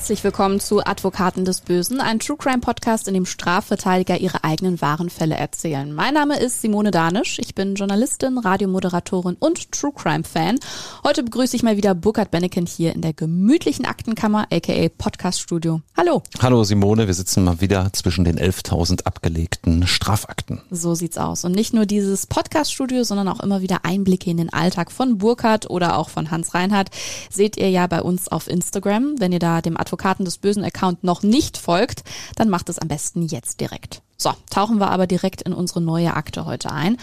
Herzlich willkommen zu Advokaten des Bösen, ein True Crime Podcast, in dem Strafverteidiger ihre eigenen wahren Fälle erzählen. Mein Name ist Simone Danisch, ich bin Journalistin, Radiomoderatorin und True Crime Fan. Heute begrüße ich mal wieder Burkhard Benneken hier in der gemütlichen Aktenkammer, aka Podcast Studio. Hallo. Hallo Simone, wir sitzen mal wieder zwischen den 11.000 abgelegten Strafakten. So sieht's aus. Und nicht nur dieses Podcast Studio, sondern auch immer wieder Einblicke in den Alltag von Burkhard oder auch von Hans Reinhardt seht ihr ja bei uns auf Instagram. Wenn ihr da dem Advokaten des bösen Account noch nicht folgt, dann macht es am besten jetzt direkt. So, tauchen wir aber direkt in unsere neue Akte heute ein.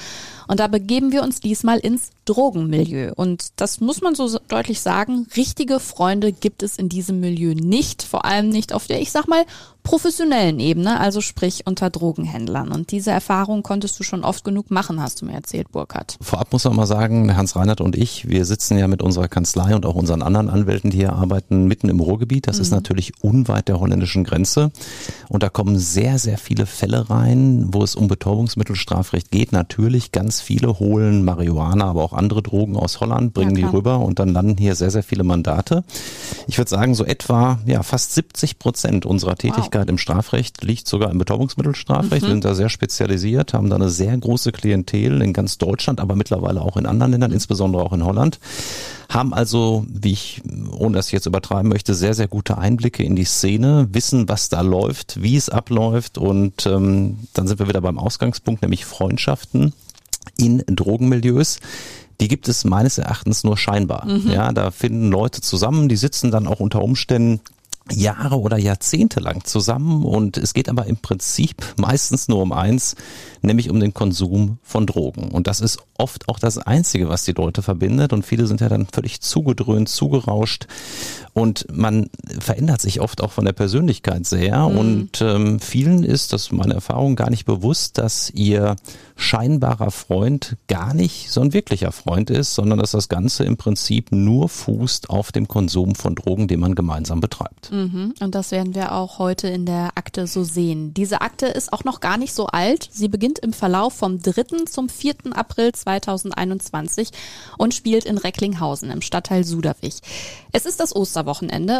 Und da begeben wir uns diesmal ins Drogenmilieu. Und das muss man so deutlich sagen, richtige Freunde gibt es in diesem Milieu nicht, vor allem nicht auf der, ich sag mal, professionellen Ebene, also sprich unter Drogenhändlern. Und diese Erfahrung konntest du schon oft genug machen, hast du mir erzählt, Burkhard. Vorab muss man mal sagen, Hans Reinhardt und ich, wir sitzen ja mit unserer Kanzlei und auch unseren anderen Anwälten, die hier arbeiten, mitten im Ruhrgebiet. Das mhm. ist natürlich unweit der holländischen Grenze. Und da kommen sehr, sehr viele Fälle rein, wo es um Betäubungsmittelstrafrecht geht. Natürlich ganz viele holen Marihuana, aber auch andere Drogen aus Holland, bringen ja, die rüber und dann landen hier sehr, sehr viele Mandate. Ich würde sagen, so etwa ja, fast 70 Prozent unserer Tätigkeit wow. Im Strafrecht liegt sogar im Betäubungsmittelstrafrecht. Mhm. Wir sind da sehr spezialisiert, haben da eine sehr große Klientel in ganz Deutschland, aber mittlerweile auch in anderen Ländern, insbesondere auch in Holland haben also, wie ich, ohne dass ich jetzt übertreiben möchte, sehr, sehr gute Einblicke in die Szene, wissen, was da läuft, wie es abläuft und ähm, dann sind wir wieder beim Ausgangspunkt, nämlich Freundschaften in Drogenmilieus die gibt es meines Erachtens nur scheinbar. Mhm. Ja, da finden Leute zusammen, die sitzen dann auch unter Umständen Jahre oder Jahrzehnte lang zusammen und es geht aber im Prinzip meistens nur um eins, nämlich um den Konsum von Drogen. Und das ist oft auch das Einzige, was die Leute verbindet und viele sind ja dann völlig zugedröhnt, zugerauscht und man verändert sich oft auch von der Persönlichkeit sehr mhm. und ähm, vielen ist, das ist meine Erfahrung, gar nicht bewusst, dass ihr scheinbarer Freund gar nicht so ein wirklicher Freund ist, sondern dass das Ganze im Prinzip nur fußt auf dem Konsum von Drogen, den man gemeinsam betreibt. Mhm. Und das werden wir auch heute in der Akte so sehen. Diese Akte ist auch noch gar nicht so alt. Sie beginnt im Verlauf vom 3. zum 4. April 2021 und spielt in Recklinghausen im Stadtteil Suderwich. Es ist das Osterwochenende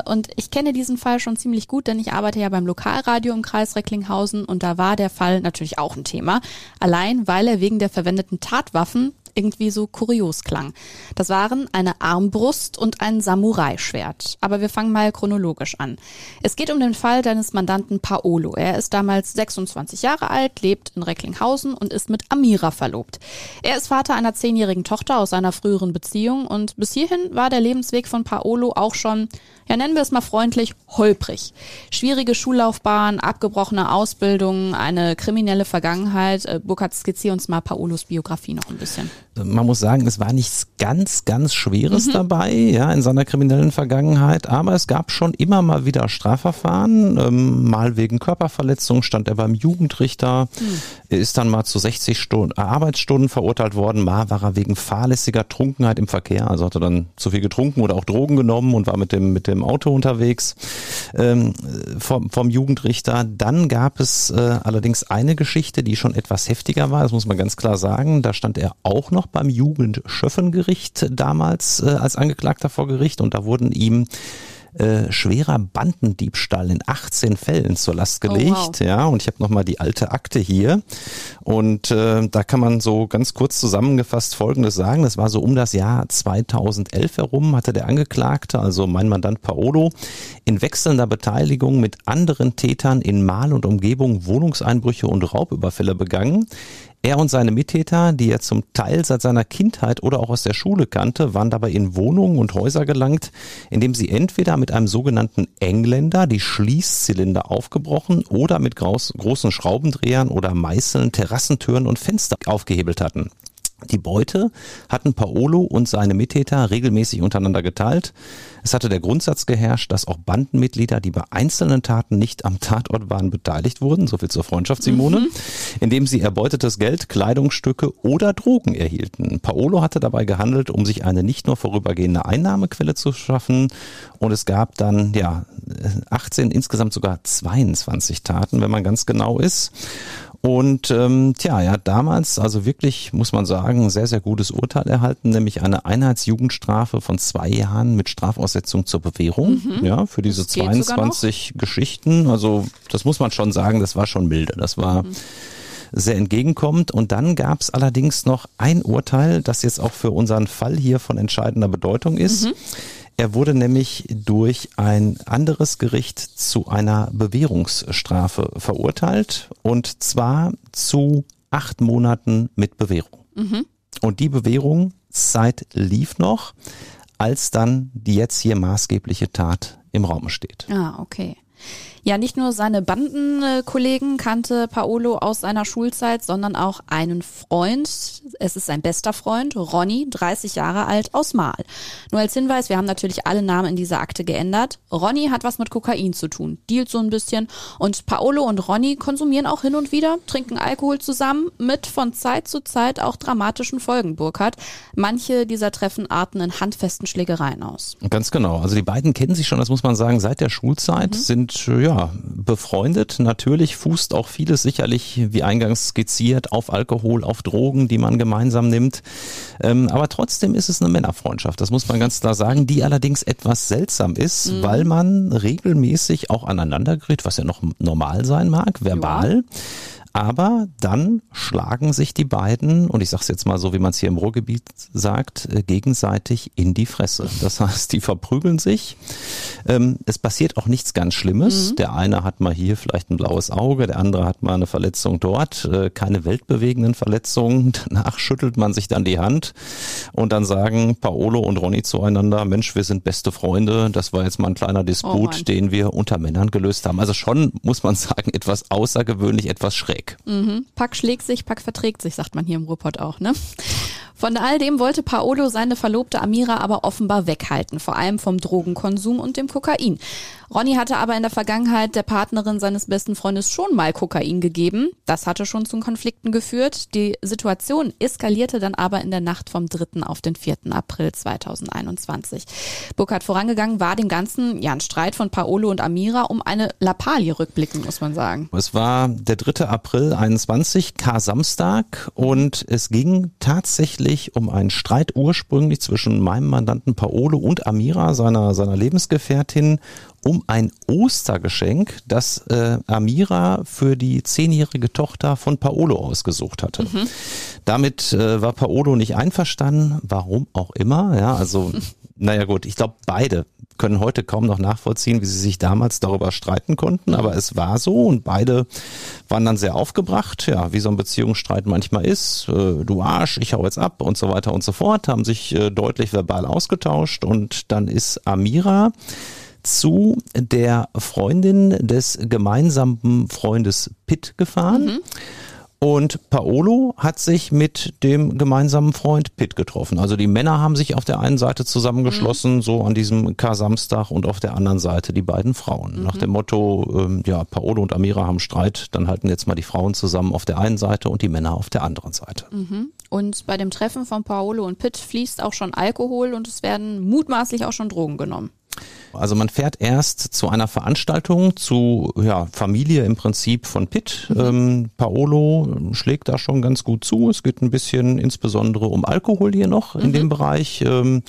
und ich kenne diesen Fall schon ziemlich gut, denn ich arbeite ja beim Lokalradio im Kreis Recklinghausen und da war der Fall natürlich auch ein Thema. Allein weil er wegen der verwendeten Tatwaffen irgendwie so kurios klang. Das waren eine Armbrust und ein Samurai-Schwert. Aber wir fangen mal chronologisch an. Es geht um den Fall deines Mandanten Paolo. Er ist damals 26 Jahre alt, lebt in Recklinghausen und ist mit Amira verlobt. Er ist Vater einer zehnjährigen Tochter aus seiner früheren Beziehung und bis hierhin war der Lebensweg von Paolo auch schon, ja nennen wir es mal freundlich, holprig. Schwierige Schullaufbahn, abgebrochene Ausbildung, eine kriminelle Vergangenheit. Äh, Burkhard, skizziere uns mal Paolos Biografie noch ein bisschen man muss sagen, es war nichts ganz, ganz Schweres mhm. dabei, ja, in seiner kriminellen Vergangenheit, aber es gab schon immer mal wieder Strafverfahren, ähm, mal wegen Körperverletzung stand er beim Jugendrichter, mhm. ist dann mal zu 60 Stunden, äh, Arbeitsstunden verurteilt worden, mal war er wegen fahrlässiger Trunkenheit im Verkehr, also hat er dann zu viel getrunken oder auch Drogen genommen und war mit dem, mit dem Auto unterwegs ähm, vom, vom Jugendrichter. Dann gab es äh, allerdings eine Geschichte, die schon etwas heftiger war, das muss man ganz klar sagen, da stand er auch noch beim Jugendschöffengericht damals äh, als Angeklagter vor Gericht und da wurden ihm äh, schwerer Bandendiebstahl in 18 Fällen zur Last gelegt. Oh, wow. Ja, und ich habe nochmal die alte Akte hier. Und äh, da kann man so ganz kurz zusammengefasst Folgendes sagen. Das war so um das Jahr 2011 herum, hatte der Angeklagte, also mein Mandant Paolo, in wechselnder Beteiligung mit anderen Tätern in Mal und Umgebung Wohnungseinbrüche und Raubüberfälle begangen. Er und seine Mittäter, die er zum Teil seit seiner Kindheit oder auch aus der Schule kannte, waren dabei in Wohnungen und Häuser gelangt, indem sie entweder mit einem sogenannten Engländer die Schließzylinder aufgebrochen oder mit großen Schraubendrehern oder Meißeln Terrassentüren und Fenster aufgehebelt hatten. Die Beute hatten Paolo und seine Mittäter regelmäßig untereinander geteilt. Es hatte der Grundsatz geherrscht, dass auch Bandenmitglieder, die bei einzelnen Taten nicht am Tatort waren, beteiligt wurden, so viel zur Freundschaftssimone, mhm. indem sie erbeutetes Geld, Kleidungsstücke oder Drogen erhielten. Paolo hatte dabei gehandelt, um sich eine nicht nur vorübergehende Einnahmequelle zu schaffen und es gab dann ja 18, insgesamt sogar 22 Taten, wenn man ganz genau ist. Und ähm, tja, er hat damals also wirklich, muss man sagen, ein sehr, sehr gutes Urteil erhalten, nämlich eine Einheitsjugendstrafe von zwei Jahren mit Strafaussetzung zur Bewährung, mhm. ja, für diese 22 Geschichten. Also das muss man schon sagen, das war schon milde. Das war mhm sehr entgegenkommend. Und dann gab es allerdings noch ein Urteil, das jetzt auch für unseren Fall hier von entscheidender Bedeutung ist. Mhm. Er wurde nämlich durch ein anderes Gericht zu einer Bewährungsstrafe verurteilt und zwar zu acht Monaten mit Bewährung. Mhm. Und die Bewährungszeit lief noch, als dann die jetzt hier maßgebliche Tat im Raum steht. Ah, okay. Ja, nicht nur seine Bandenkollegen kannte Paolo aus seiner Schulzeit, sondern auch einen Freund. Es ist sein bester Freund, Ronny, 30 Jahre alt, aus Mal. Nur als Hinweis, wir haben natürlich alle Namen in dieser Akte geändert. Ronny hat was mit Kokain zu tun, dealt so ein bisschen. Und Paolo und Ronny konsumieren auch hin und wieder, trinken Alkohol zusammen, mit von Zeit zu Zeit auch dramatischen Folgen, Burkhardt. Manche dieser Treffen arten in handfesten Schlägereien aus. Ganz genau. Also die beiden kennen sich schon, das muss man sagen, seit der Schulzeit, mhm. sind ja befreundet. Natürlich fußt auch vieles sicherlich, wie eingangs skizziert, auf Alkohol, auf Drogen, die man gemeinsam nimmt. Ähm, aber trotzdem ist es eine Männerfreundschaft, das muss man ganz klar sagen, die allerdings etwas seltsam ist, mhm. weil man regelmäßig auch aneinander gerät, was ja noch normal sein mag, verbal. Ja. Aber dann schlagen sich die beiden, und ich sage es jetzt mal so, wie man es hier im Ruhrgebiet sagt, äh, gegenseitig in die Fresse. Das heißt, die verprügeln sich. Ähm, es passiert auch nichts ganz Schlimmes. Mhm. Der eine hat mal hier vielleicht ein blaues Auge, der andere hat mal eine Verletzung dort. Äh, keine weltbewegenden Verletzungen. Danach schüttelt man sich dann die Hand und dann sagen Paolo und Ronny zueinander, Mensch, wir sind beste Freunde. Das war jetzt mal ein kleiner Disput, oh den wir unter Männern gelöst haben. Also schon, muss man sagen, etwas außergewöhnlich, etwas schräg weg. Mhm. Pack schlägt sich, Pack verträgt sich, sagt man hier im Ruhrpott auch, ne? Von all dem wollte Paolo seine Verlobte Amira aber offenbar weghalten, vor allem vom Drogenkonsum und dem Kokain. Ronny hatte aber in der Vergangenheit der Partnerin seines besten Freundes schon mal Kokain gegeben. Das hatte schon zu Konflikten geführt. Die Situation eskalierte dann aber in der Nacht vom 3. auf den 4. April 2021. Burkhard vorangegangen war dem Ganzen ja ein Streit von Paolo und Amira um eine Lappalie rückblickend, muss man sagen. Es war der 3. April 21, Kar-Samstag und es ging tatsächlich um einen Streit ursprünglich zwischen meinem Mandanten Paolo und Amira, seiner, seiner Lebensgefährtin, um ein Ostergeschenk, das äh, Amira für die zehnjährige Tochter von Paolo ausgesucht hatte. Mhm. Damit äh, war Paolo nicht einverstanden, warum auch immer. Ja, also naja gut, ich glaube beide können heute kaum noch nachvollziehen, wie sie sich damals darüber streiten konnten, aber es war so und beide waren dann sehr aufgebracht, ja, wie so ein Beziehungsstreit manchmal ist, äh, du Arsch, ich hau jetzt ab und so weiter und so fort, haben sich äh, deutlich verbal ausgetauscht und dann ist Amira zu der Freundin des gemeinsamen Freundes Pitt gefahren. Mhm. Und Paolo hat sich mit dem gemeinsamen Freund Pitt getroffen. Also die Männer haben sich auf der einen Seite zusammengeschlossen, mhm. so an diesem Kar-Samstag, und auf der anderen Seite die beiden Frauen. Mhm. Nach dem Motto, ähm, ja, Paolo und Amira haben Streit, dann halten jetzt mal die Frauen zusammen auf der einen Seite und die Männer auf der anderen Seite. Mhm. Und bei dem Treffen von Paolo und Pitt fließt auch schon Alkohol und es werden mutmaßlich auch schon Drogen genommen. Also man fährt erst zu einer Veranstaltung zu ja, Familie im Prinzip von Pitt. Mhm. Ähm, Paolo schlägt da schon ganz gut zu. Es geht ein bisschen insbesondere um Alkohol hier noch in mhm. dem Bereich. Ähm,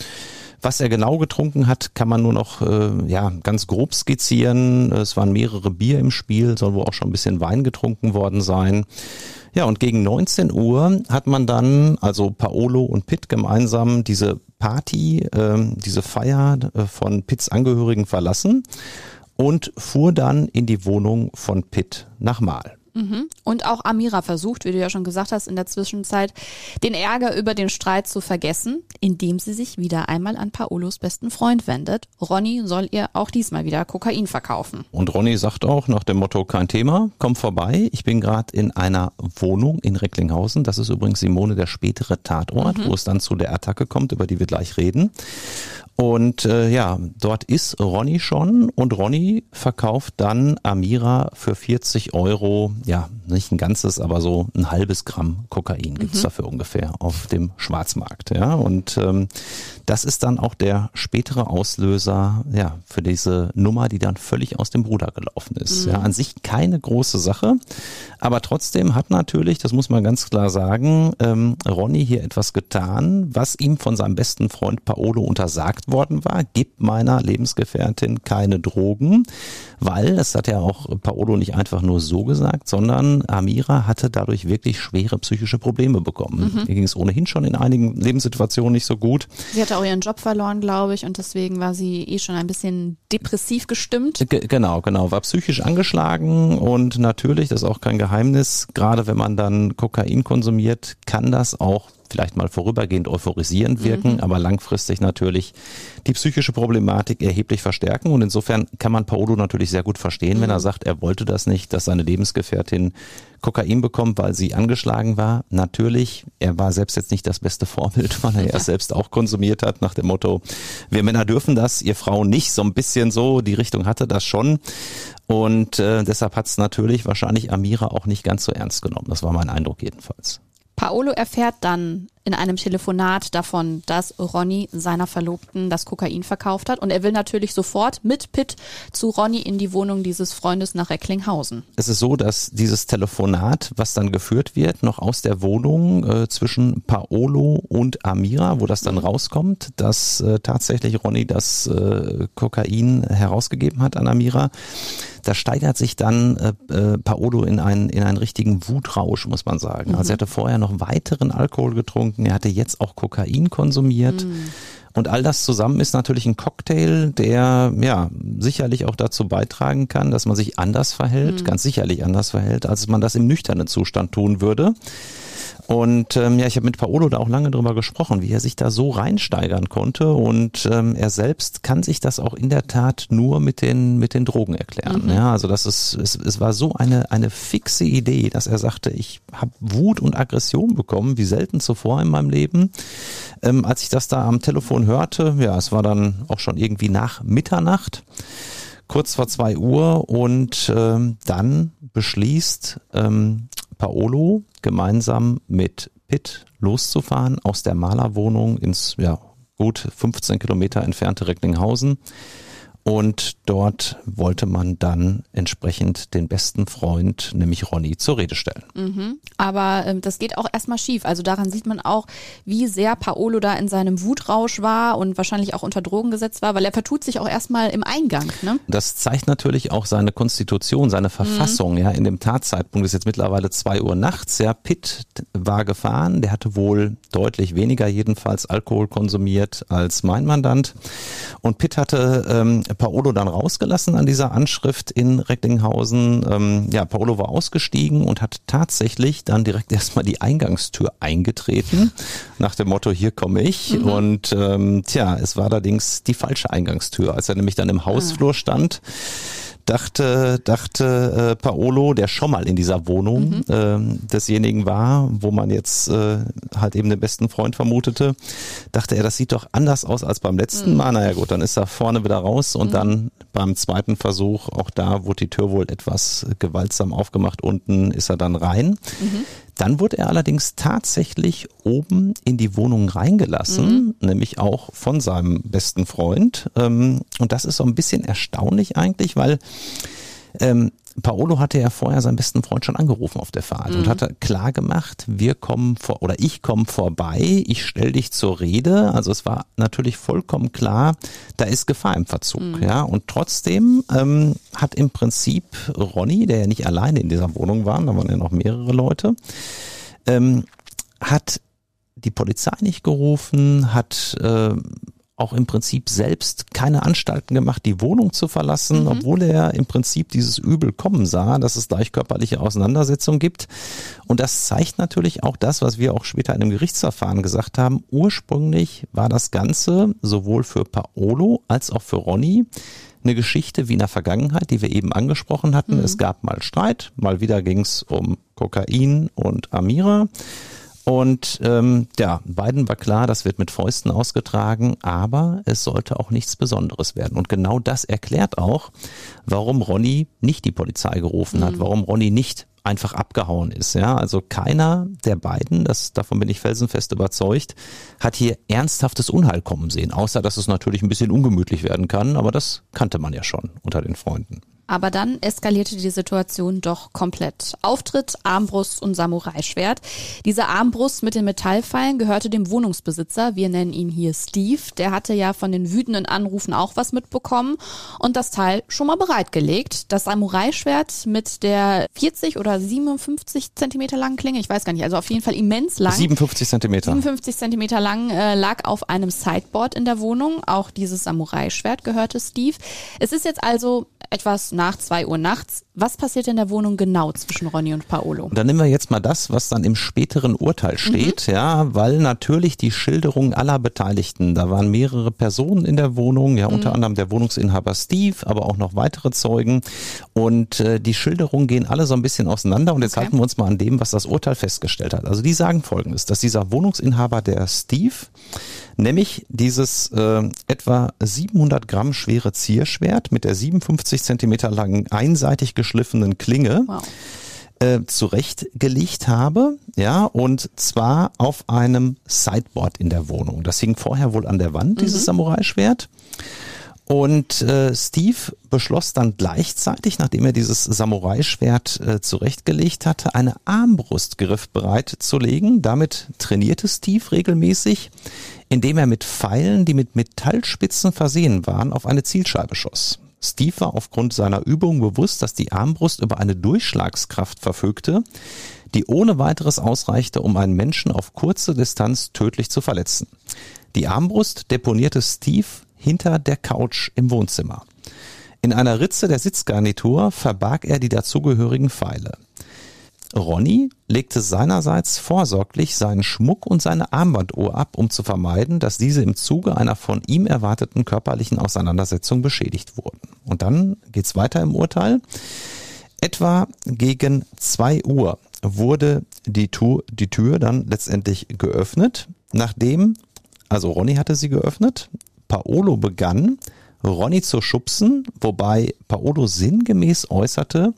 was er genau getrunken hat, kann man nur noch äh, ja ganz grob skizzieren. Es waren mehrere Bier im Spiel, soll wohl auch schon ein bisschen Wein getrunken worden sein. Ja, und gegen 19 Uhr hat man dann, also Paolo und Pitt gemeinsam diese Party, äh, diese Feier äh, von Pitts Angehörigen verlassen und fuhr dann in die Wohnung von Pitt nach Mal. Mhm. Und auch Amira versucht, wie du ja schon gesagt hast, in der Zwischenzeit den Ärger über den Streit zu vergessen, indem sie sich wieder einmal an Paolos besten Freund wendet. Ronny soll ihr auch diesmal wieder Kokain verkaufen. Und Ronny sagt auch nach dem Motto, kein Thema, komm vorbei. Ich bin gerade in einer Wohnung in Recklinghausen. Das ist übrigens Simone der spätere Tatort, mhm. wo es dann zu der Attacke kommt, über die wir gleich reden. Und äh, ja, dort ist Ronny schon. Und Ronny verkauft dann Amira für 40 Euro, ja, nicht ein ganzes, aber so ein halbes Gramm Kokain gibt's mhm. dafür ungefähr auf dem Schwarzmarkt. Ja, und ähm, das ist dann auch der spätere Auslöser ja, für diese Nummer, die dann völlig aus dem Ruder gelaufen ist. Mhm. Ja, an sich keine große Sache, aber trotzdem hat natürlich, das muss man ganz klar sagen, ähm, Ronny hier etwas getan, was ihm von seinem besten Freund Paolo untersagt worden war, gib meiner Lebensgefährtin keine Drogen, weil, das hat ja auch Paolo nicht einfach nur so gesagt, sondern Amira hatte dadurch wirklich schwere psychische Probleme bekommen. Mhm. Ihr ging es ohnehin schon in einigen Lebenssituationen nicht so gut. Sie hatte auch ihren Job verloren, glaube ich, und deswegen war sie eh schon ein bisschen depressiv gestimmt. G genau, genau, war psychisch angeschlagen und natürlich, das ist auch kein Geheimnis, gerade wenn man dann Kokain konsumiert, kann das auch vielleicht mal vorübergehend euphorisierend wirken, mhm. aber langfristig natürlich die psychische Problematik erheblich verstärken. Und insofern kann man Paolo natürlich sehr gut verstehen, mhm. wenn er mhm. sagt, er wollte das nicht, dass seine Lebensgefährtin Kokain bekommt, weil sie angeschlagen war. Natürlich, er war selbst jetzt nicht das beste Vorbild, weil er ja, ja selbst auch konsumiert hat nach dem Motto, wir Männer dürfen das, ihr Frauen nicht. So ein bisschen so, die Richtung hatte das schon. Und äh, deshalb hat es natürlich wahrscheinlich Amira auch nicht ganz so ernst genommen. Das war mein Eindruck jedenfalls. Paolo erfährt dann in einem Telefonat davon, dass Ronny seiner Verlobten das Kokain verkauft hat. Und er will natürlich sofort mit Pitt zu Ronny in die Wohnung dieses Freundes nach Recklinghausen. Es ist so, dass dieses Telefonat, was dann geführt wird, noch aus der Wohnung äh, zwischen Paolo und Amira, wo das dann rauskommt, dass äh, tatsächlich Ronny das äh, Kokain herausgegeben hat an Amira. Da steigert sich dann äh, äh, Paolo in einen, in einen richtigen Wutrausch, muss man sagen. Also er mhm. hatte vorher noch weiteren Alkohol getrunken getrunken, er hatte jetzt auch Kokain konsumiert. Mm. Und all das zusammen ist natürlich ein Cocktail, der ja sicherlich auch dazu beitragen kann, dass man sich anders verhält, mm. ganz sicherlich anders verhält, als man das im nüchternen Zustand tun würde. Und ähm, ja, ich habe mit Paolo da auch lange drüber gesprochen, wie er sich da so reinsteigern konnte. Und ähm, er selbst kann sich das auch in der Tat nur mit den mit den Drogen erklären. Mhm. Ja, also das ist es, es war so eine eine fixe Idee, dass er sagte, ich habe Wut und Aggression bekommen, wie selten zuvor in meinem Leben. Ähm, als ich das da am Telefon hörte, ja, es war dann auch schon irgendwie nach Mitternacht kurz vor zwei Uhr und ähm, dann beschließt ähm, Paolo gemeinsam mit Pitt loszufahren aus der Malerwohnung ins ja, gut 15 Kilometer entfernte Recklinghausen und dort wollte man dann entsprechend den besten Freund, nämlich Ronny, zur Rede stellen. Mhm. Aber ähm, das geht auch erstmal schief. Also daran sieht man auch, wie sehr Paolo da in seinem Wutrausch war und wahrscheinlich auch unter Drogen gesetzt war, weil er vertut sich auch erstmal im Eingang. Ne? Das zeigt natürlich auch seine Konstitution, seine Verfassung. Mhm. Ja, in dem Tatzeitpunkt ist jetzt mittlerweile zwei Uhr nachts. Ja, Pitt war gefahren. Der hatte wohl deutlich weniger jedenfalls Alkohol konsumiert als mein Mandant. Und Pitt hatte ähm, Paolo dann rausgelassen an dieser Anschrift in Recklinghausen. Ähm, ja, Paolo war ausgestiegen und hat tatsächlich dann direkt erstmal die Eingangstür eingetreten, nach dem Motto, hier komme ich. Mhm. Und ähm, tja, es war allerdings die falsche Eingangstür. Als er nämlich dann im Hausflur stand, dachte, dachte äh, Paolo, der schon mal in dieser Wohnung mhm. äh, desjenigen war, wo man jetzt äh, halt eben den besten Freund vermutete, dachte er, das sieht doch anders aus als beim letzten mhm. Mal. Naja gut, dann ist er vorne wieder raus und mhm. dann beim zweiten Versuch, auch da wurde die Tür wohl etwas gewaltsam aufgemacht, unten ist er dann rein. Mhm. Dann wurde er allerdings tatsächlich oben in die Wohnung reingelassen, mhm. nämlich auch von seinem besten Freund. Ähm, und das ist so ein bisschen erstaunlich eigentlich, weil ähm, Paolo hatte ja vorher seinen besten Freund schon angerufen auf der Fahrt mhm. und hatte klar gemacht, wir kommen vor oder ich komme vorbei, ich stell dich zur Rede. Also es war natürlich vollkommen klar, da ist Gefahr im Verzug. Mhm. Ja, und trotzdem ähm, hat im Prinzip Ronny, der ja nicht alleine in dieser Wohnung war, da waren ja noch mehrere Leute, ähm, hat die Polizei nicht gerufen, hat äh, auch im Prinzip selbst keine Anstalten gemacht, die Wohnung zu verlassen, mhm. obwohl er im Prinzip dieses Übel kommen sah, dass es gleich körperliche Auseinandersetzungen gibt. Und das zeigt natürlich auch das, was wir auch später in einem Gerichtsverfahren gesagt haben. Ursprünglich war das Ganze sowohl für Paolo als auch für Ronny eine Geschichte wie in der Vergangenheit, die wir eben angesprochen hatten. Mhm. Es gab mal Streit, mal wieder ging es um Kokain und Amira. Und ähm, ja, beiden war klar, das wird mit Fäusten ausgetragen, aber es sollte auch nichts Besonderes werden. Und genau das erklärt auch, warum Ronny nicht die Polizei gerufen hat, mhm. warum Ronny nicht einfach abgehauen ist. Ja, also keiner der beiden, das, davon bin ich felsenfest überzeugt, hat hier ernsthaftes Unheil kommen sehen. Außer, dass es natürlich ein bisschen ungemütlich werden kann, aber das kannte man ja schon unter den Freunden. Aber dann eskalierte die Situation doch komplett. Auftritt, Armbrust und Samurai-Schwert. Diese Armbrust mit den Metallpfeilen gehörte dem Wohnungsbesitzer. Wir nennen ihn hier Steve. Der hatte ja von den wütenden Anrufen auch was mitbekommen und das Teil schon mal bereitgelegt. Das Samurai-Schwert mit der 40 oder 57 Zentimeter langen Klinge, ich weiß gar nicht, also auf jeden Fall immens lang. 57 Zentimeter. 57 Zentimeter lang äh, lag auf einem Sideboard in der Wohnung. Auch dieses Samurai-Schwert gehörte Steve. Es ist jetzt also etwas nach zwei Uhr nachts. Was passiert in der Wohnung genau zwischen Ronny und Paolo? Dann nehmen wir jetzt mal das, was dann im späteren Urteil mhm. steht, mhm. ja, weil natürlich die Schilderung aller Beteiligten, da waren mehrere Personen in der Wohnung, ja, unter mhm. anderem der Wohnungsinhaber Steve, aber auch noch weitere Zeugen und äh, die Schilderungen gehen alle so ein bisschen auseinander und jetzt okay. halten wir uns mal an dem, was das Urteil festgestellt hat. Also die sagen folgendes, dass dieser Wohnungsinhaber, der Steve, nämlich dieses äh, etwa 700 Gramm schwere Zierschwert mit der 57 Zentimeter langen einseitig geschliffenen Klinge wow. äh, zurechtgelegt habe, ja, und zwar auf einem Sideboard in der Wohnung. Das hing vorher wohl an der Wand, dieses mhm. Samurai-Schwert. Und äh, Steve beschloss dann gleichzeitig, nachdem er dieses Samurai-Schwert äh, zurechtgelegt hatte, eine Armbrust griffbereit zu legen. Damit trainierte Steve regelmäßig indem er mit Pfeilen, die mit Metallspitzen versehen waren, auf eine Zielscheibe schoss. Steve war aufgrund seiner Übung bewusst, dass die Armbrust über eine Durchschlagskraft verfügte, die ohne weiteres ausreichte, um einen Menschen auf kurze Distanz tödlich zu verletzen. Die Armbrust deponierte Steve hinter der Couch im Wohnzimmer. In einer Ritze der Sitzgarnitur verbarg er die dazugehörigen Pfeile. Ronny legte seinerseits vorsorglich seinen Schmuck und seine Armbanduhr ab, um zu vermeiden, dass diese im Zuge einer von ihm erwarteten körperlichen Auseinandersetzung beschädigt wurden. Und dann geht's weiter im Urteil. Etwa gegen zwei Uhr wurde die Tür, die Tür dann letztendlich geöffnet, nachdem, also Ronny hatte sie geöffnet, Paolo begann, Ronny zu schubsen, wobei Paolo sinngemäß äußerte,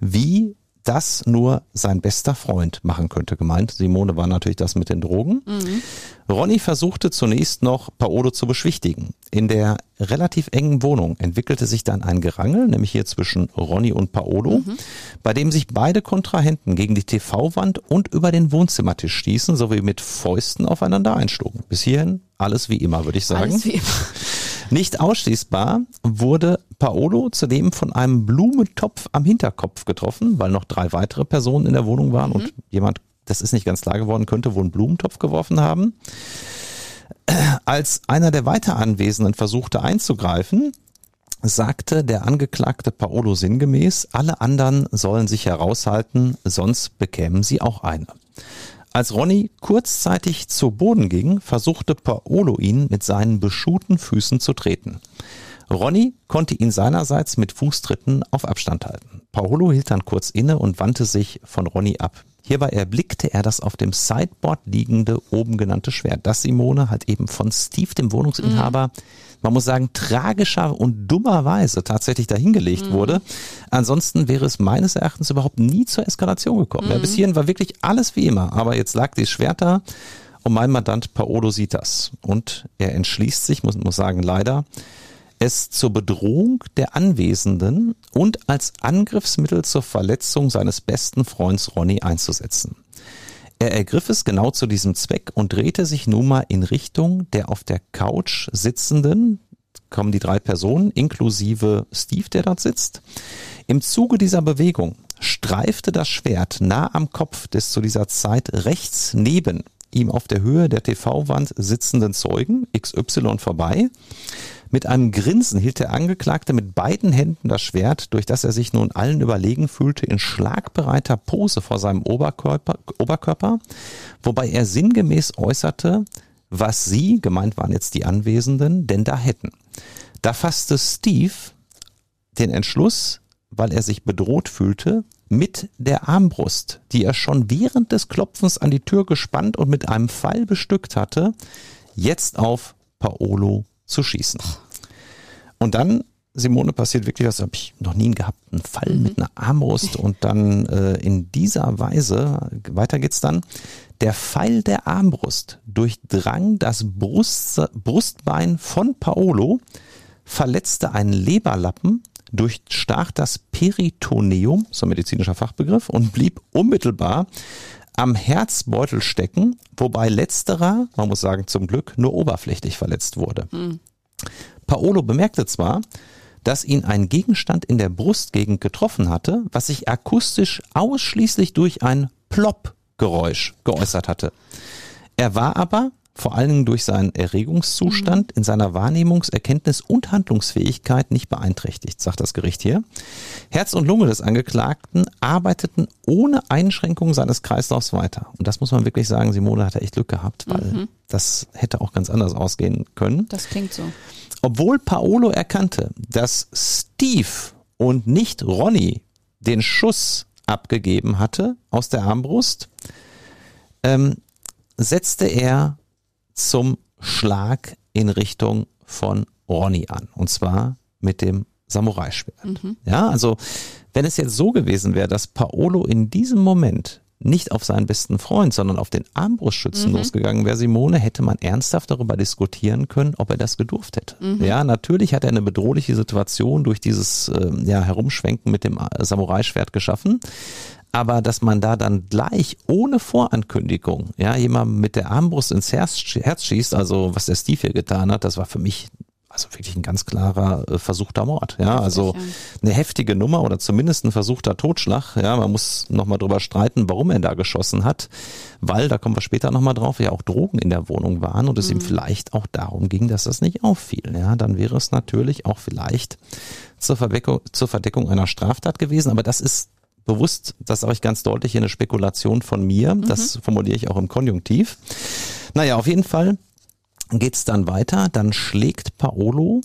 wie das nur sein bester Freund machen könnte. Gemeint, Simone war natürlich das mit den Drogen. Mhm. Ronny versuchte zunächst noch Paolo zu beschwichtigen. In der relativ engen Wohnung entwickelte sich dann ein Gerangel, nämlich hier zwischen Ronny und Paolo, mhm. bei dem sich beide Kontrahenten gegen die TV-Wand und über den Wohnzimmertisch stießen, sowie mit Fäusten aufeinander einschlugen. Bis hierhin alles wie immer, würde ich sagen. Alles wie immer. Nicht ausschließbar wurde Paolo zudem von einem Blumentopf am Hinterkopf getroffen, weil noch drei weitere Personen in der Wohnung waren mhm. und jemand, das ist nicht ganz klar geworden, könnte wohl einen Blumentopf geworfen haben. Als einer der weiter Anwesenden versuchte einzugreifen, sagte der Angeklagte Paolo sinngemäß, alle anderen sollen sich heraushalten, sonst bekämen sie auch eine. Als Ronny kurzzeitig zu Boden ging, versuchte Paolo ihn mit seinen beschuhten Füßen zu treten. Ronny konnte ihn seinerseits mit Fußtritten auf Abstand halten. Paolo hielt dann kurz inne und wandte sich von Ronny ab. Hierbei erblickte er das auf dem Sideboard liegende oben genannte Schwert, das Simone halt eben von Steve, dem Wohnungsinhaber, mhm. man muss sagen, tragischer und dummerweise tatsächlich dahingelegt mhm. wurde. Ansonsten wäre es meines Erachtens überhaupt nie zur Eskalation gekommen. Mhm. Ja, bis hierhin war wirklich alles wie immer, aber jetzt lag dieses Schwert da und mein Mandant Paolo sieht das und er entschließt sich, muss, muss sagen, leider, es zur Bedrohung der Anwesenden und als Angriffsmittel zur Verletzung seines besten Freunds Ronny einzusetzen. Er ergriff es genau zu diesem Zweck und drehte sich nun mal in Richtung der auf der Couch sitzenden, kommen die drei Personen, inklusive Steve, der dort sitzt. Im Zuge dieser Bewegung streifte das Schwert nah am Kopf des zu dieser Zeit rechts neben ihm auf der Höhe der TV-Wand sitzenden Zeugen XY vorbei. Mit einem Grinsen hielt der Angeklagte mit beiden Händen das Schwert, durch das er sich nun allen überlegen fühlte, in schlagbereiter Pose vor seinem Oberkörper, Oberkörper wobei er sinngemäß äußerte, was sie, gemeint waren jetzt die Anwesenden, denn da hätten. Da fasste Steve den Entschluss, weil er sich bedroht fühlte, mit der Armbrust, die er schon während des Klopfens an die Tür gespannt und mit einem Pfeil bestückt hatte, jetzt auf Paolo zu schießen. Und dann, Simone, passiert wirklich was, habe ich noch nie gehabt, einen Fall mhm. mit einer Armbrust und dann äh, in dieser Weise, weiter geht's dann, der Pfeil der Armbrust durchdrang das Brust, Brustbein von Paolo, verletzte einen Leberlappen, durchstach das Peritoneum, so ein medizinischer Fachbegriff, und blieb unmittelbar am Herzbeutel stecken, wobei letzterer, man muss sagen zum Glück, nur oberflächlich verletzt wurde. Mhm. Paolo bemerkte zwar, dass ihn ein Gegenstand in der Brustgegend getroffen hatte, was sich akustisch ausschließlich durch ein Plopp-Geräusch geäußert hatte. Er war aber vor allen Dingen durch seinen Erregungszustand in seiner Wahrnehmungs-, Erkenntnis- und Handlungsfähigkeit nicht beeinträchtigt, sagt das Gericht hier. Herz und Lunge des Angeklagten arbeiteten ohne Einschränkung seines Kreislaufs weiter. Und das muss man wirklich sagen, Simone hatte echt Glück gehabt, weil mhm. das hätte auch ganz anders ausgehen können. Das klingt so. Obwohl Paolo erkannte, dass Steve und nicht Ronny den Schuss abgegeben hatte aus der Armbrust, ähm, setzte er zum Schlag in Richtung von Ronny an. Und zwar mit dem Samurai-Schwert. Mhm. Ja, also wenn es jetzt so gewesen wäre, dass Paolo in diesem Moment nicht auf seinen besten Freund, sondern auf den Armbrustschützen mhm. losgegangen wäre, Simone, hätte man ernsthaft darüber diskutieren können, ob er das gedurft hätte. Mhm. Ja, natürlich hat er eine bedrohliche Situation durch dieses äh, ja, Herumschwenken mit dem äh, Samurai-Schwert geschaffen aber dass man da dann gleich ohne Vorankündigung, ja, jemand mit der Armbrust ins Herz, Herz schießt, also was der Steve hier getan hat, das war für mich also wirklich ein ganz klarer äh, versuchter Mord, ja, also eine heftige Nummer oder zumindest ein versuchter Totschlag, ja, man muss nochmal drüber streiten, warum er da geschossen hat, weil, da kommen wir später nochmal drauf, ja auch Drogen in der Wohnung waren und es mhm. ihm vielleicht auch darum ging, dass das nicht auffiel, ja, dann wäre es natürlich auch vielleicht zur, Verdeckung, zur Verdeckung einer Straftat gewesen, aber das ist bewusst, das sage ich ganz deutlich, eine Spekulation von mir. Mhm. Das formuliere ich auch im Konjunktiv. Naja, auf jeden Fall geht's dann weiter. Dann schlägt Paolo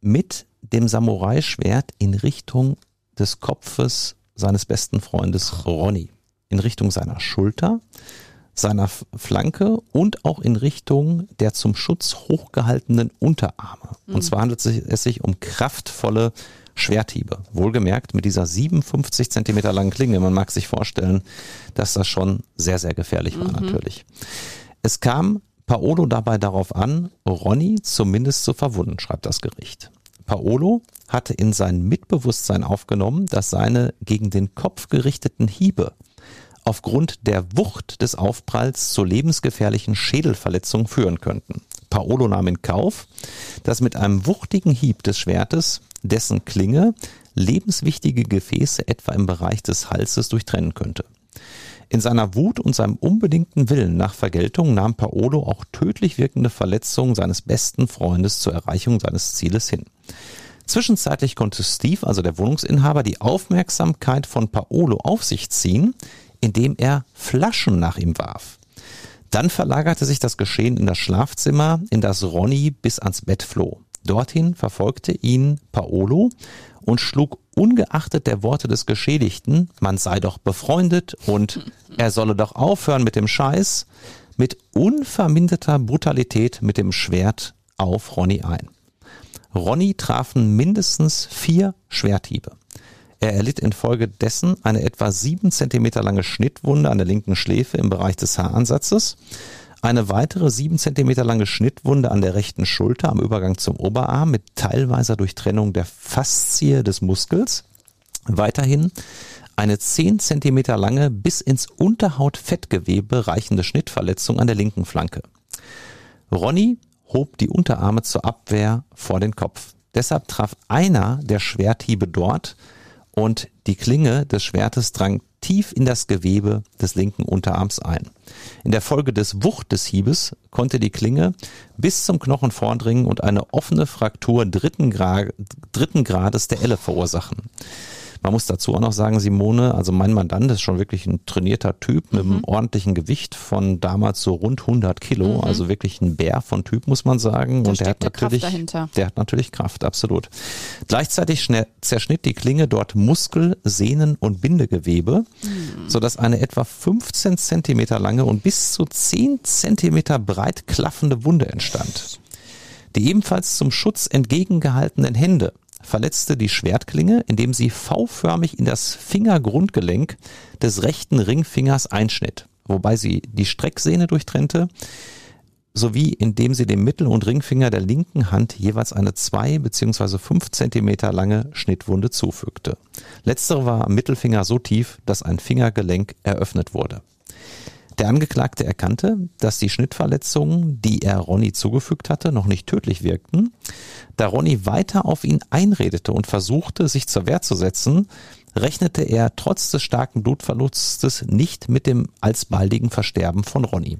mit dem Samurai-Schwert in Richtung des Kopfes seines besten Freundes Ronny. In Richtung seiner Schulter, seiner Flanke und auch in Richtung der zum Schutz hochgehaltenen Unterarme. Mhm. Und zwar handelt es sich um kraftvolle Schwerthiebe. Wohlgemerkt mit dieser 57 Zentimeter langen Klinge. Man mag sich vorstellen, dass das schon sehr, sehr gefährlich war mhm. natürlich. Es kam Paolo dabei darauf an, Ronny zumindest zu verwunden, schreibt das Gericht. Paolo hatte in sein Mitbewusstsein aufgenommen, dass seine gegen den Kopf gerichteten Hiebe aufgrund der Wucht des Aufpralls zu lebensgefährlichen Schädelverletzungen führen könnten. Paolo nahm in Kauf, dass mit einem wuchtigen Hieb des Schwertes dessen Klinge lebenswichtige Gefäße etwa im Bereich des Halses durchtrennen könnte. In seiner Wut und seinem unbedingten Willen nach Vergeltung nahm Paolo auch tödlich wirkende Verletzungen seines besten Freundes zur Erreichung seines Zieles hin. Zwischenzeitlich konnte Steve, also der Wohnungsinhaber, die Aufmerksamkeit von Paolo auf sich ziehen, indem er Flaschen nach ihm warf. Dann verlagerte sich das Geschehen in das Schlafzimmer, in das Ronny bis ans Bett floh. Dorthin verfolgte ihn Paolo und schlug ungeachtet der Worte des Geschädigten, man sei doch befreundet und er solle doch aufhören mit dem Scheiß, mit unverminderter Brutalität mit dem Schwert auf Ronny ein. Ronny trafen mindestens vier Schwerthiebe. Er erlitt infolgedessen eine etwa sieben Zentimeter lange Schnittwunde an der linken Schläfe im Bereich des Haaransatzes eine weitere sieben Zentimeter lange Schnittwunde an der rechten Schulter am Übergang zum Oberarm mit teilweiser Durchtrennung der Faszie des Muskels. Weiterhin eine zehn Zentimeter lange bis ins Unterhautfettgewebe reichende Schnittverletzung an der linken Flanke. Ronny hob die Unterarme zur Abwehr vor den Kopf. Deshalb traf einer der Schwerthiebe dort und die Klinge des Schwertes drang tief in das Gewebe des linken Unterarms ein. In der Folge des Wucht des Hiebes konnte die Klinge bis zum Knochen vordringen und eine offene Fraktur dritten, Gra dritten Grades der Elle verursachen. Man muss dazu auch noch sagen, Simone, also mein Mandant ist schon wirklich ein trainierter Typ mit einem mhm. ordentlichen Gewicht von damals so rund 100 Kilo, mhm. also wirklich ein Bär von Typ, muss man sagen. Da und der hat natürlich, der hat natürlich Kraft, absolut. Gleichzeitig zerschnitt die Klinge dort Muskel, Sehnen und Bindegewebe, mhm. sodass eine etwa 15 Zentimeter lange und bis zu 10 Zentimeter breit klaffende Wunde entstand. Die ebenfalls zum Schutz entgegengehaltenen Hände verletzte die Schwertklinge, indem sie V-förmig in das Fingergrundgelenk des rechten Ringfingers einschnitt, wobei sie die Strecksehne durchtrennte, sowie indem sie dem Mittel- und Ringfinger der linken Hand jeweils eine zwei bzw. fünf Zentimeter lange Schnittwunde zufügte. Letztere war am Mittelfinger so tief, dass ein Fingergelenk eröffnet wurde. Der Angeklagte erkannte, dass die Schnittverletzungen, die er Ronny zugefügt hatte, noch nicht tödlich wirkten. Da Ronny weiter auf ihn einredete und versuchte, sich zur Wehr zu setzen, rechnete er trotz des starken Blutverlustes nicht mit dem alsbaldigen Versterben von Ronny.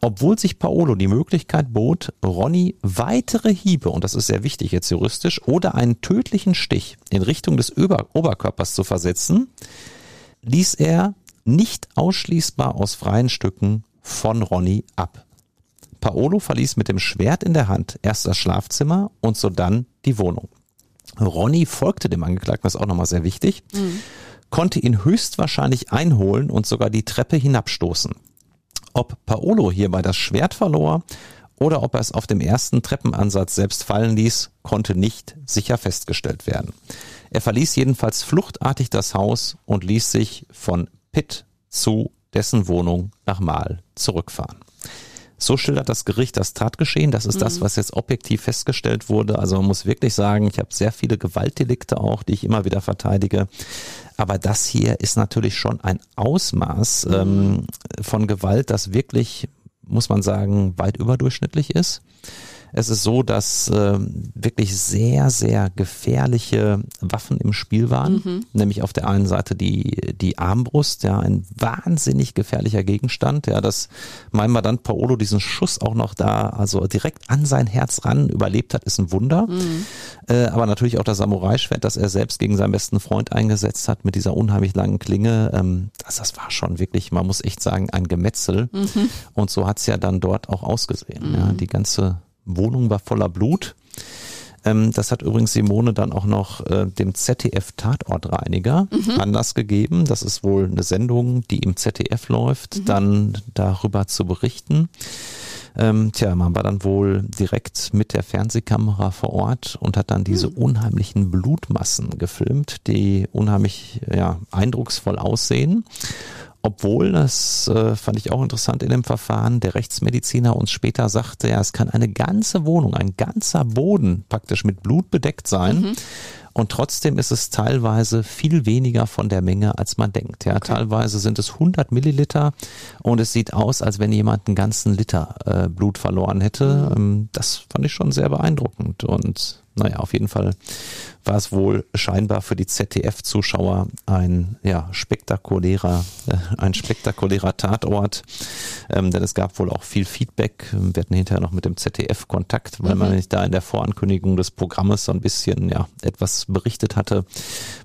Obwohl sich Paolo die Möglichkeit bot, Ronny weitere Hiebe, und das ist sehr wichtig jetzt juristisch, oder einen tödlichen Stich in Richtung des Ober Oberkörpers zu versetzen, ließ er nicht ausschließbar aus freien Stücken von Ronny ab. Paolo verließ mit dem Schwert in der Hand erst das Schlafzimmer und sodann die Wohnung. Ronny folgte dem Angeklagten, das ist auch nochmal sehr wichtig, mhm. konnte ihn höchstwahrscheinlich einholen und sogar die Treppe hinabstoßen. Ob Paolo hierbei das Schwert verlor oder ob er es auf dem ersten Treppenansatz selbst fallen ließ, konnte nicht sicher festgestellt werden. Er verließ jedenfalls fluchtartig das Haus und ließ sich von Pitt zu dessen Wohnung nach Mal zurückfahren. So schildert das Gericht das Tatgeschehen. Das ist mhm. das, was jetzt objektiv festgestellt wurde. Also man muss wirklich sagen, ich habe sehr viele Gewaltdelikte auch, die ich immer wieder verteidige. Aber das hier ist natürlich schon ein Ausmaß mhm. ähm, von Gewalt, das wirklich, muss man sagen, weit überdurchschnittlich ist. Es ist so, dass äh, wirklich sehr, sehr gefährliche Waffen im Spiel waren. Mhm. Nämlich auf der einen Seite die, die Armbrust, ja, ein wahnsinnig gefährlicher Gegenstand. Ja, dass mein Mandant Paolo diesen Schuss auch noch da, also direkt an sein Herz ran überlebt hat, ist ein Wunder. Mhm. Äh, aber natürlich auch das Samurai-Schwert, das er selbst gegen seinen besten Freund eingesetzt hat mit dieser unheimlich langen Klinge. Ähm, das, das war schon wirklich, man muss echt sagen, ein Gemetzel. Mhm. Und so hat's ja dann dort auch ausgesehen. Ja, mhm. die ganze Wohnung war voller Blut. Ähm, das hat übrigens Simone dann auch noch äh, dem ZDF Tatortreiniger mhm. Anlass gegeben. Das ist wohl eine Sendung, die im ZDF läuft, mhm. dann darüber zu berichten. Ähm, tja, man war dann wohl direkt mit der Fernsehkamera vor Ort und hat dann diese mhm. unheimlichen Blutmassen gefilmt, die unheimlich ja, eindrucksvoll aussehen. Obwohl, das äh, fand ich auch interessant in dem Verfahren, der Rechtsmediziner uns später sagte, ja, es kann eine ganze Wohnung, ein ganzer Boden praktisch mit Blut bedeckt sein. Mhm. Und trotzdem ist es teilweise viel weniger von der Menge, als man denkt. Ja, okay. teilweise sind es 100 Milliliter und es sieht aus, als wenn jemand einen ganzen Liter äh, Blut verloren hätte. Mhm. Ähm, das fand ich schon sehr beeindruckend und naja, auf jeden Fall war es wohl scheinbar für die ZDF-Zuschauer ein ja, spektakulärer, äh, ein spektakulärer Tatort, ähm, denn es gab wohl auch viel Feedback. Wir hatten hinterher noch mit dem ZDF Kontakt, weil mhm. man da in der Vorankündigung des Programmes so ein bisschen ja etwas berichtet hatte,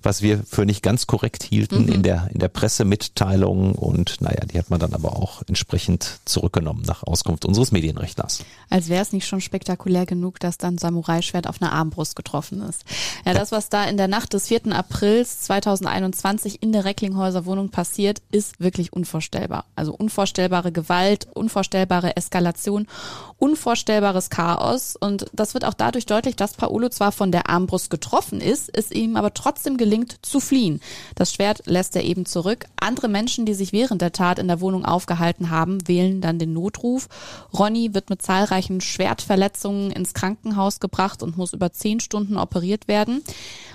was wir für nicht ganz korrekt hielten mhm. in der in der Pressemitteilung und naja, die hat man dann aber auch entsprechend zurückgenommen nach Auskunft unseres Medienrechtlers. Als wäre es nicht schon spektakulär genug, dass dann Samurai-Schwert auf einer Armbrust getroffen ist. Ja, das, was da in der Nacht des 4. Aprils 2021 in der Recklinghäuser Wohnung passiert, ist wirklich unvorstellbar. Also unvorstellbare Gewalt, unvorstellbare Eskalation, unvorstellbares Chaos. Und das wird auch dadurch deutlich, dass Paolo zwar von der Armbrust getroffen ist, es ihm aber trotzdem gelingt zu fliehen. Das Schwert lässt er eben zurück. Andere Menschen, die sich während der Tat in der Wohnung aufgehalten haben, wählen dann den Notruf. Ronny wird mit zahlreichen Schwertverletzungen ins Krankenhaus gebracht und muss über zehn Stunden operiert werden.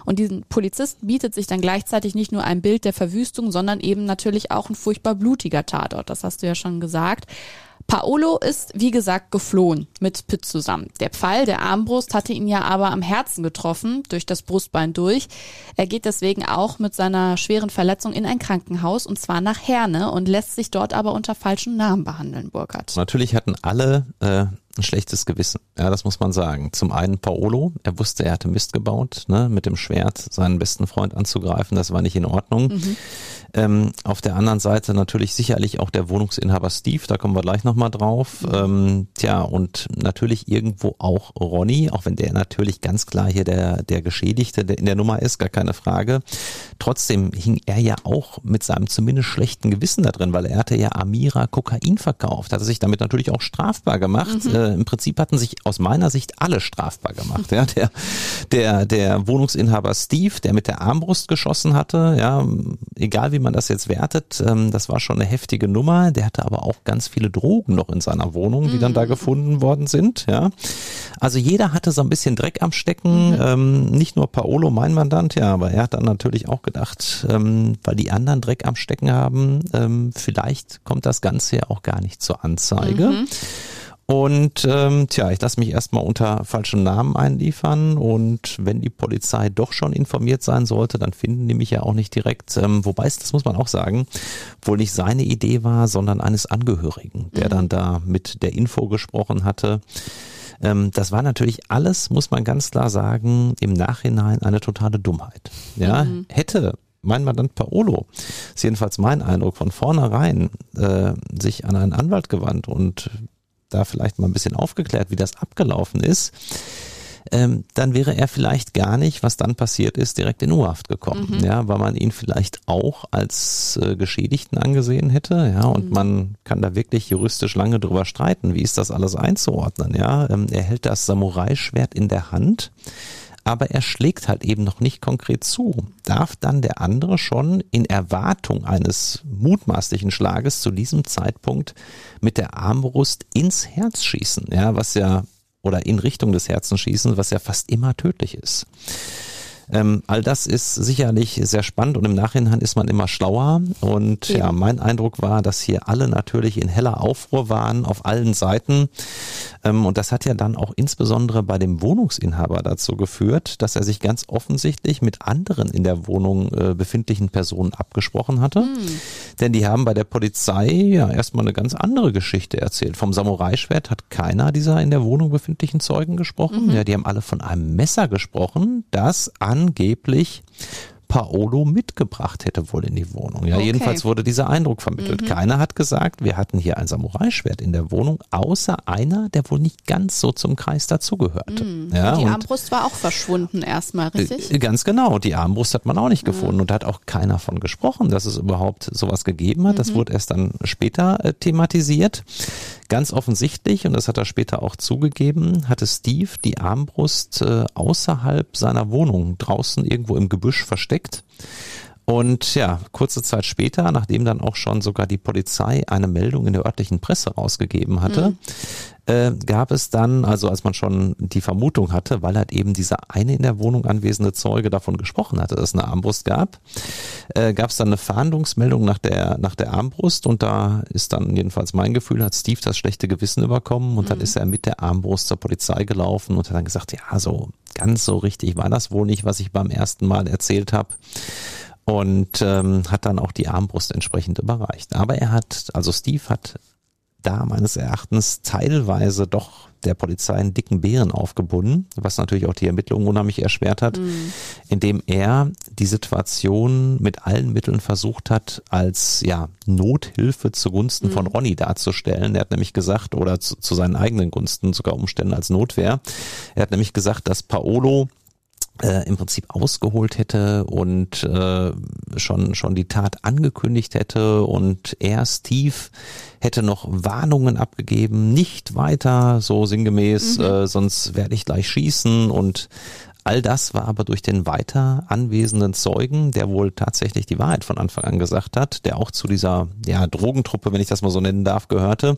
Und diesen Polizist bietet sich dann gleichzeitig nicht nur ein Bild der Verwüstung, sondern eben natürlich auch ein furchtbar blutiger Tatort. Das hast du ja schon gesagt. Paolo ist, wie gesagt, geflohen mit Pitt zusammen. Der Pfeil der Armbrust hatte ihn ja aber am Herzen getroffen, durch das Brustbein durch. Er geht deswegen auch mit seiner schweren Verletzung in ein Krankenhaus und zwar nach Herne und lässt sich dort aber unter falschen Namen behandeln, Burkhard. Natürlich hatten alle äh, ein schlechtes Gewissen. Ja, das muss man sagen. Zum einen Paolo, er wusste, er hatte Mist gebaut, ne, mit dem Schwert seinen besten Freund anzugreifen, das war nicht in Ordnung. Mhm. Ähm, auf der anderen Seite natürlich sicherlich auch der Wohnungsinhaber Steve, da kommen wir gleich nochmal drauf. Mhm. Ähm, tja, und natürlich irgendwo auch Ronny, auch wenn der natürlich ganz klar hier der, der Geschädigte in der Nummer ist, gar keine Frage. Trotzdem hing er ja auch mit seinem zumindest schlechten Gewissen da drin, weil er hatte ja Amira Kokain verkauft, hatte sich damit natürlich auch strafbar gemacht. Mhm. Äh, Im Prinzip hatten sich aus meiner Sicht alle strafbar gemacht. Ja, der, der, der Wohnungsinhaber Steve, der mit der Armbrust geschossen hatte, ja, egal wie man das jetzt wertet, ähm, das war schon eine heftige Nummer. Der hatte aber auch ganz viele Drogen noch in seiner Wohnung, die mhm. dann da mhm. gefunden worden sind. Ja, also jeder hatte so ein bisschen Dreck am Stecken. Mhm. Ähm, nicht nur Paolo, mein Mandant, ja, aber er hat dann natürlich auch gedacht, ähm, weil die anderen Dreck am Stecken haben, ähm, vielleicht kommt das Ganze ja auch gar nicht zur Anzeige. Mhm. Und ähm, tja, ich lasse mich erstmal unter falschen Namen einliefern und wenn die Polizei doch schon informiert sein sollte, dann finden die mich ja auch nicht direkt. Ähm, wobei es, das muss man auch sagen, wohl nicht seine Idee war, sondern eines Angehörigen, der mhm. dann da mit der Info gesprochen hatte. Ähm, das war natürlich alles, muss man ganz klar sagen, im Nachhinein eine totale Dummheit. Ja, mhm. hätte mein Mandant Paolo, ist jedenfalls mein Eindruck, von vornherein äh, sich an einen Anwalt gewandt und da vielleicht mal ein bisschen aufgeklärt, wie das abgelaufen ist, ähm, dann wäre er vielleicht gar nicht, was dann passiert ist, direkt in U-Haft gekommen. Mhm. Ja, weil man ihn vielleicht auch als äh, Geschädigten angesehen hätte. Ja, und mhm. man kann da wirklich juristisch lange drüber streiten. Wie ist das alles einzuordnen? Ja, ähm, er hält das Samurai-Schwert in der Hand aber er schlägt halt eben noch nicht konkret zu. Darf dann der andere schon in Erwartung eines mutmaßlichen Schlages zu diesem Zeitpunkt mit der Armbrust ins Herz schießen, ja, was ja, oder in Richtung des Herzens schießen, was ja fast immer tödlich ist. Ähm, all das ist sicherlich sehr spannend und im Nachhinein ist man immer schlauer. Und ja. ja, mein Eindruck war, dass hier alle natürlich in heller Aufruhr waren auf allen Seiten. Ähm, und das hat ja dann auch insbesondere bei dem Wohnungsinhaber dazu geführt, dass er sich ganz offensichtlich mit anderen in der Wohnung äh, befindlichen Personen abgesprochen hatte. Mhm. Denn die haben bei der Polizei ja erstmal eine ganz andere Geschichte erzählt. Vom Samurai-Schwert hat keiner dieser in der Wohnung befindlichen Zeugen gesprochen. Mhm. Ja, die haben alle von einem Messer gesprochen, das angeblich Paolo mitgebracht hätte wohl in die Wohnung. Ja, okay. jedenfalls wurde dieser Eindruck vermittelt. Mhm. Keiner hat gesagt, wir hatten hier ein Samurai-Schwert in der Wohnung, außer einer, der wohl nicht ganz so zum Kreis dazugehörte. Mhm. Ja, die Armbrust war auch verschwunden erstmal, richtig? Äh, ganz genau. Die Armbrust hat man auch nicht mhm. gefunden und da hat auch keiner von gesprochen, dass es überhaupt sowas gegeben hat. Das mhm. wurde erst dann später äh, thematisiert. Ganz offensichtlich, und das hat er später auch zugegeben, hatte Steve die Armbrust äh, außerhalb seiner Wohnung draußen irgendwo im Gebüsch versteckt. Und ja, kurze Zeit später, nachdem dann auch schon sogar die Polizei eine Meldung in der örtlichen Presse rausgegeben hatte, mhm äh, gab es dann, also als man schon die Vermutung hatte, weil halt eben dieser eine in der Wohnung anwesende Zeuge davon gesprochen hatte, dass es eine Armbrust gab, äh, gab es dann eine Fahndungsmeldung nach der, nach der Armbrust und da ist dann jedenfalls mein Gefühl, hat Steve das schlechte Gewissen überkommen und mhm. dann ist er mit der Armbrust zur Polizei gelaufen und hat dann gesagt, ja, so ganz so richtig war das wohl nicht, was ich beim ersten Mal erzählt habe und ähm, hat dann auch die Armbrust entsprechend überreicht. Aber er hat, also Steve hat da meines Erachtens teilweise doch der Polizei einen dicken Bären aufgebunden, was natürlich auch die Ermittlungen unheimlich erschwert hat, mhm. indem er die Situation mit allen Mitteln versucht hat, als ja Nothilfe zugunsten mhm. von Ronny darzustellen. Er hat nämlich gesagt, oder zu, zu seinen eigenen Gunsten sogar Umständen als Notwehr, er hat nämlich gesagt, dass Paolo äh, im Prinzip ausgeholt hätte und äh, schon schon die Tat angekündigt hätte und er Steve hätte noch Warnungen abgegeben, nicht weiter, so sinngemäß, mhm. äh, sonst werde ich gleich schießen. Und All das war aber durch den weiter anwesenden Zeugen, der wohl tatsächlich die Wahrheit von Anfang an gesagt hat, der auch zu dieser ja, Drogentruppe, wenn ich das mal so nennen darf, gehörte,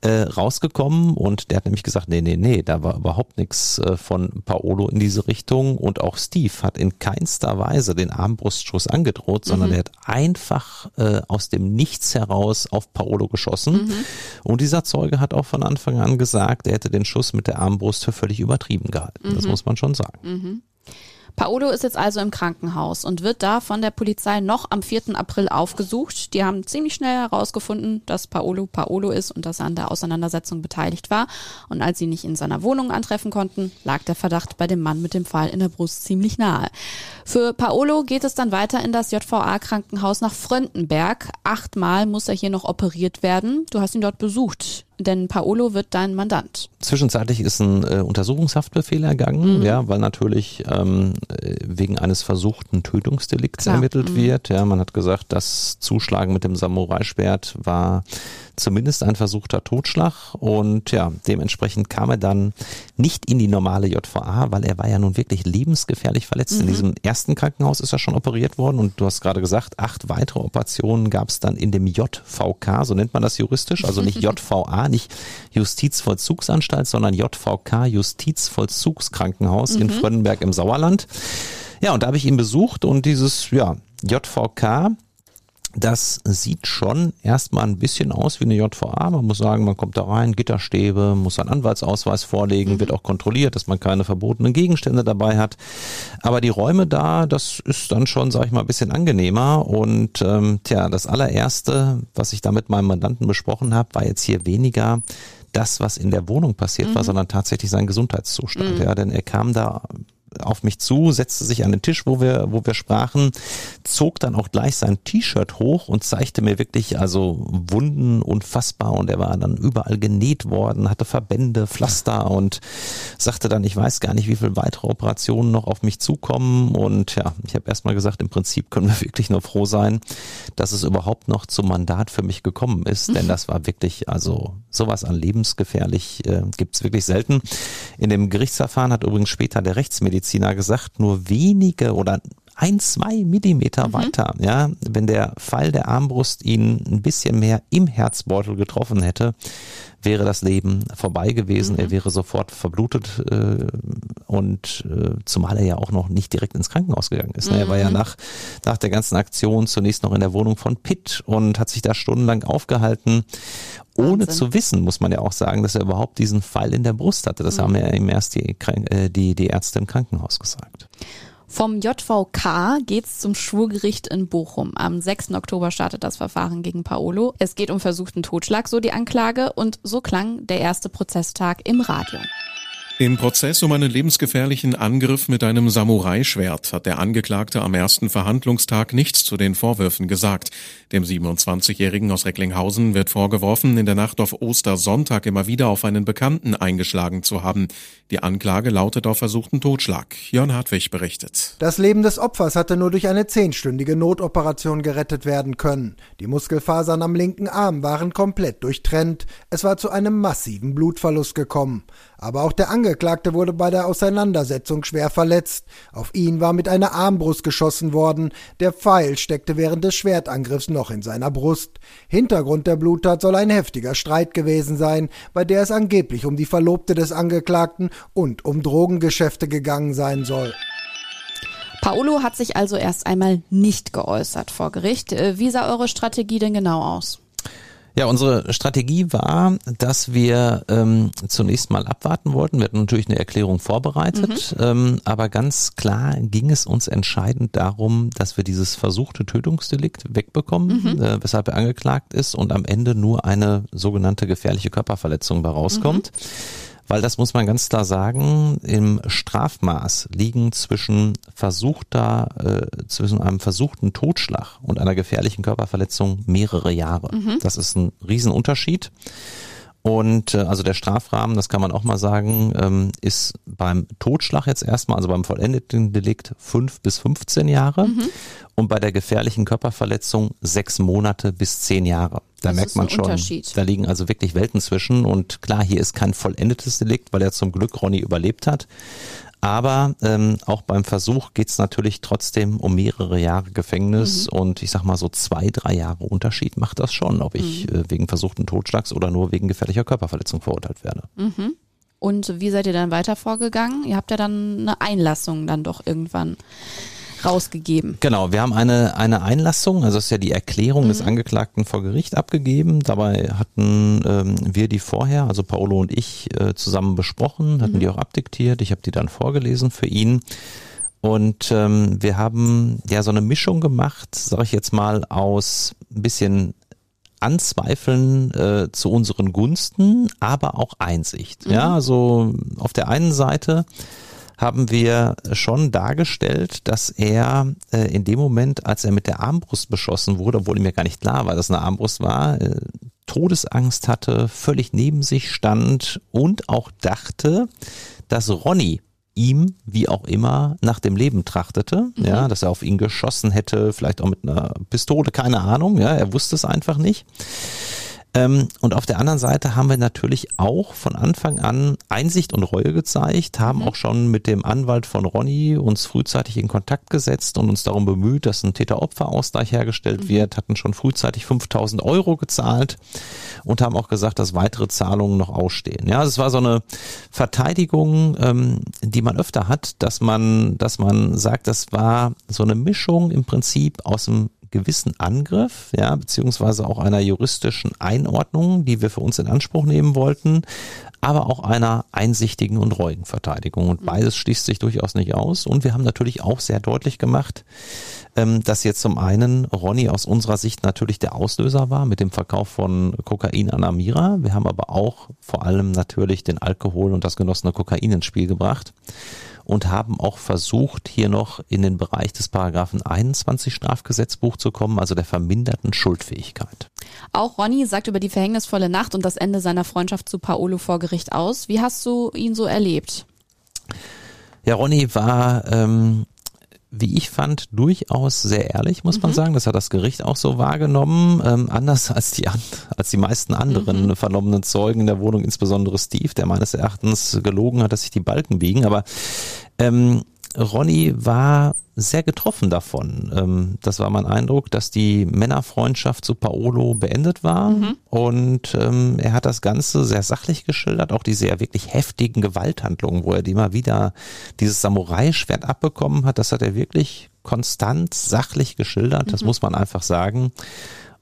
äh, rausgekommen und der hat nämlich gesagt, nee, nee, nee, da war überhaupt nichts äh, von Paolo in diese Richtung und auch Steve hat in keinster Weise den Armbrustschuss angedroht, sondern Mhm. er hat einfach äh, aus dem Nichts heraus auf Paolo geschossen Mhm. und dieser Zeuge hat auch von Anfang an gesagt, er hätte den Schuss mit der Armbrust für völlig übertrieben gehalten. Das Mhm. muss man schon sagen. Paolo ist jetzt also im Krankenhaus und wird da von der Polizei noch am 4. April aufgesucht. Die haben ziemlich schnell herausgefunden, dass Paolo Paolo ist und dass er an der Auseinandersetzung beteiligt war. Und als sie nicht in seiner Wohnung antreffen konnten, lag der Verdacht bei dem Mann mit dem Pfeil in der Brust ziemlich nahe. Für Paolo geht es dann weiter in das JVA-Krankenhaus nach Fröndenberg. Achtmal muss er hier noch operiert werden. Du hast ihn dort besucht, denn Paolo wird dein Mandant. Zwischenzeitlich ist ein äh, Untersuchungshaftbefehl ergangen, ja, weil natürlich ähm, äh, wegen eines versuchten Tötungsdelikts Klar. ermittelt wird. Ja, man hat gesagt, das Zuschlagen mit dem Samurai-Schwert war zumindest ein versuchter Totschlag. Und ja, dementsprechend kam er dann nicht in die normale JVA, weil er war ja nun wirklich lebensgefährlich verletzt. In diesem ersten Krankenhaus ist er schon operiert worden. Und du hast gerade gesagt, acht weitere Operationen gab es dann in dem JVK, so nennt man das juristisch, also nicht JVA, nicht Justizvollzugsanstalt, sondern JVK, Justizvollzugskrankenhaus in Frönnenberg im Sauerland. Ja, und da habe ich ihn besucht und dieses ja, JVK, das sieht schon erstmal ein bisschen aus wie eine JVA. Man muss sagen, man kommt da rein, Gitterstäbe, muss einen Anwaltsausweis vorlegen, wird auch kontrolliert, dass man keine verbotenen Gegenstände dabei hat. Aber die Räume da, das ist dann schon, sag ich mal, ein bisschen angenehmer. Und ähm, tja, das allererste, was ich da mit meinem Mandanten besprochen habe, war jetzt hier weniger das, was in der Wohnung passiert war, sondern tatsächlich sein Gesundheitszustand. Ja, denn er kam da auf mich zu, setzte sich an den Tisch, wo wir, wo wir sprachen, zog dann auch gleich sein T-Shirt hoch und zeigte mir wirklich also Wunden unfassbar. Und er war dann überall genäht worden, hatte Verbände, Pflaster und sagte dann, ich weiß gar nicht, wie viele weitere Operationen noch auf mich zukommen. Und ja, ich habe erstmal gesagt, im Prinzip können wir wirklich nur froh sein, dass es überhaupt noch zum Mandat für mich gekommen ist, denn das war wirklich, also sowas an lebensgefährlich äh, gibt's wirklich selten. In dem Gerichtsverfahren hat übrigens später der Rechtsmediziner gesagt, nur wenige oder ein, zwei Millimeter weiter, ja, wenn der Pfeil der Armbrust ihn ein bisschen mehr im Herzbeutel getroffen hätte, wäre das Leben vorbei gewesen. Er wäre sofort verblutet äh, und äh, zumal er ja auch noch nicht direkt ins Krankenhaus gegangen ist. Ne? Er war ja nach, nach der ganzen Aktion zunächst noch in der Wohnung von Pitt und hat sich da stundenlang aufgehalten, ohne Wahnsinn. zu wissen, muss man ja auch sagen, dass er überhaupt diesen Pfeil in der Brust hatte. Das haben ja ihm erst die, äh, die, die Ärzte im Krankenhaus gesagt. Vom JVK geht's zum Schwurgericht in Bochum. Am 6. Oktober startet das Verfahren gegen Paolo. Es geht um versuchten Totschlag, so die Anklage, und so klang der erste Prozesstag im Radio. Im Prozess um einen lebensgefährlichen Angriff mit einem Samurai-Schwert hat der Angeklagte am ersten Verhandlungstag nichts zu den Vorwürfen gesagt. Dem 27-Jährigen aus Recklinghausen wird vorgeworfen, in der Nacht auf Ostersonntag immer wieder auf einen Bekannten eingeschlagen zu haben. Die Anklage lautet auf versuchten Totschlag. Jörn Hartwig berichtet. Das Leben des Opfers hatte nur durch eine zehnstündige Notoperation gerettet werden können. Die Muskelfasern am linken Arm waren komplett durchtrennt. Es war zu einem massiven Blutverlust gekommen. Aber auch der Angeklagte wurde bei der Auseinandersetzung schwer verletzt. Auf ihn war mit einer Armbrust geschossen worden. Der Pfeil steckte während des Schwertangriffs noch in seiner Brust. Hintergrund der Bluttat soll ein heftiger Streit gewesen sein, bei der es angeblich um die Verlobte des Angeklagten und um Drogengeschäfte gegangen sein soll. Paolo hat sich also erst einmal nicht geäußert vor Gericht. Äh, Wie sah eure Strategie denn genau aus? Ja, unsere Strategie war, dass wir ähm, zunächst mal abwarten wollten. Wir hatten natürlich eine Erklärung vorbereitet, ähm, aber ganz klar ging es uns entscheidend darum, dass wir dieses versuchte Tötungsdelikt wegbekommen, äh, weshalb er angeklagt ist und am Ende nur eine sogenannte gefährliche Körperverletzung bei rauskommt. Weil das muss man ganz klar sagen, im Strafmaß liegen zwischen versuchter, äh, zwischen einem versuchten Totschlag und einer gefährlichen Körperverletzung mehrere Jahre. Das ist ein Riesenunterschied. Und äh, also der Strafrahmen, das kann man auch mal sagen, ähm, ist beim Totschlag jetzt erstmal, also beim vollendeten Delikt fünf bis 15 Jahre und bei der gefährlichen Körperverletzung sechs Monate bis zehn Jahre. Da Das merkt man schon, da liegen also wirklich Welten zwischen und klar, hier ist kein vollendetes Delikt, weil er zum Glück Ronny überlebt hat. Aber ähm, auch beim Versuch geht es natürlich trotzdem um mehrere Jahre Gefängnis mhm. und ich sag mal so zwei, drei Jahre Unterschied macht das schon, ob ich mhm. äh, wegen versuchten Totschlags oder nur wegen gefährlicher Körperverletzung verurteilt werde. Mhm. Und wie seid ihr dann weiter vorgegangen? Ihr habt ja dann eine Einlassung dann doch irgendwann rausgegeben. Genau, wir haben eine, eine Einlassung, also es ist ja die Erklärung mhm. des Angeklagten vor Gericht abgegeben. Dabei hatten ähm, wir die vorher, also Paolo und ich, äh, zusammen besprochen, hatten mhm. die auch abdiktiert. Ich habe die dann vorgelesen für ihn. Und ähm, wir haben ja so eine Mischung gemacht, sage ich jetzt mal, aus ein bisschen Anzweifeln äh, zu unseren Gunsten, aber auch Einsicht. Mhm. Ja, also auf der einen Seite haben wir schon dargestellt, dass er äh, in dem Moment, als er mit der Armbrust beschossen wurde, obwohl ihm ja gar nicht klar war, dass eine Armbrust war, äh, Todesangst hatte, völlig neben sich stand und auch dachte, dass Ronny ihm, wie auch immer, nach dem Leben trachtete, mhm. ja, dass er auf ihn geschossen hätte, vielleicht auch mit einer Pistole, keine Ahnung, ja, er wusste es einfach nicht. Ähm, und auf der anderen Seite haben wir natürlich auch von Anfang an Einsicht und Reue gezeigt, haben mhm. auch schon mit dem Anwalt von Ronny uns frühzeitig in Kontakt gesetzt und uns darum bemüht, dass ein Täter-Opfer-Ausgleich hergestellt mhm. wird, hatten schon frühzeitig 5000 Euro gezahlt und haben auch gesagt, dass weitere Zahlungen noch ausstehen. Ja, es war so eine Verteidigung, ähm, die man öfter hat, dass man, dass man sagt, das war so eine Mischung im Prinzip aus dem gewissen Angriff, ja, beziehungsweise auch einer juristischen Einordnung, die wir für uns in Anspruch nehmen wollten, aber auch einer einsichtigen und reuigen Verteidigung. Und mhm. beides schließt sich durchaus nicht aus. Und wir haben natürlich auch sehr deutlich gemacht, ähm, dass jetzt zum einen Ronny aus unserer Sicht natürlich der Auslöser war mit dem Verkauf von Kokain an Amira. Wir haben aber auch vor allem natürlich den Alkohol und das genossene Kokain ins Spiel gebracht und haben auch versucht, hier noch in den Bereich des Paragraphen 21 Strafgesetzbuch zu kommen, also der verminderten Schuldfähigkeit. Auch Ronny sagt über die verhängnisvolle Nacht und das Ende seiner Freundschaft zu Paolo vor Gericht aus. Wie hast du ihn so erlebt? Ja, Ronny war ähm, wie ich fand, durchaus sehr ehrlich, muss man mhm. sagen. Das hat das Gericht auch so wahrgenommen. Ähm, anders als die, als die meisten anderen mhm. vernommenen Zeugen in der Wohnung, insbesondere Steve, der meines Erachtens gelogen hat, dass sich die Balken biegen. Aber ähm, Ronny war sehr getroffen davon. Ähm, das war mein Eindruck, dass die Männerfreundschaft zu Paolo beendet war. Mhm. Und ähm, er hat das Ganze sehr sachlich geschildert, auch die sehr wirklich heftigen Gewalthandlungen, wo er immer wieder dieses Samurai-Schwert abbekommen hat. Das hat er wirklich konstant sachlich geschildert. Das mhm. muss man einfach sagen.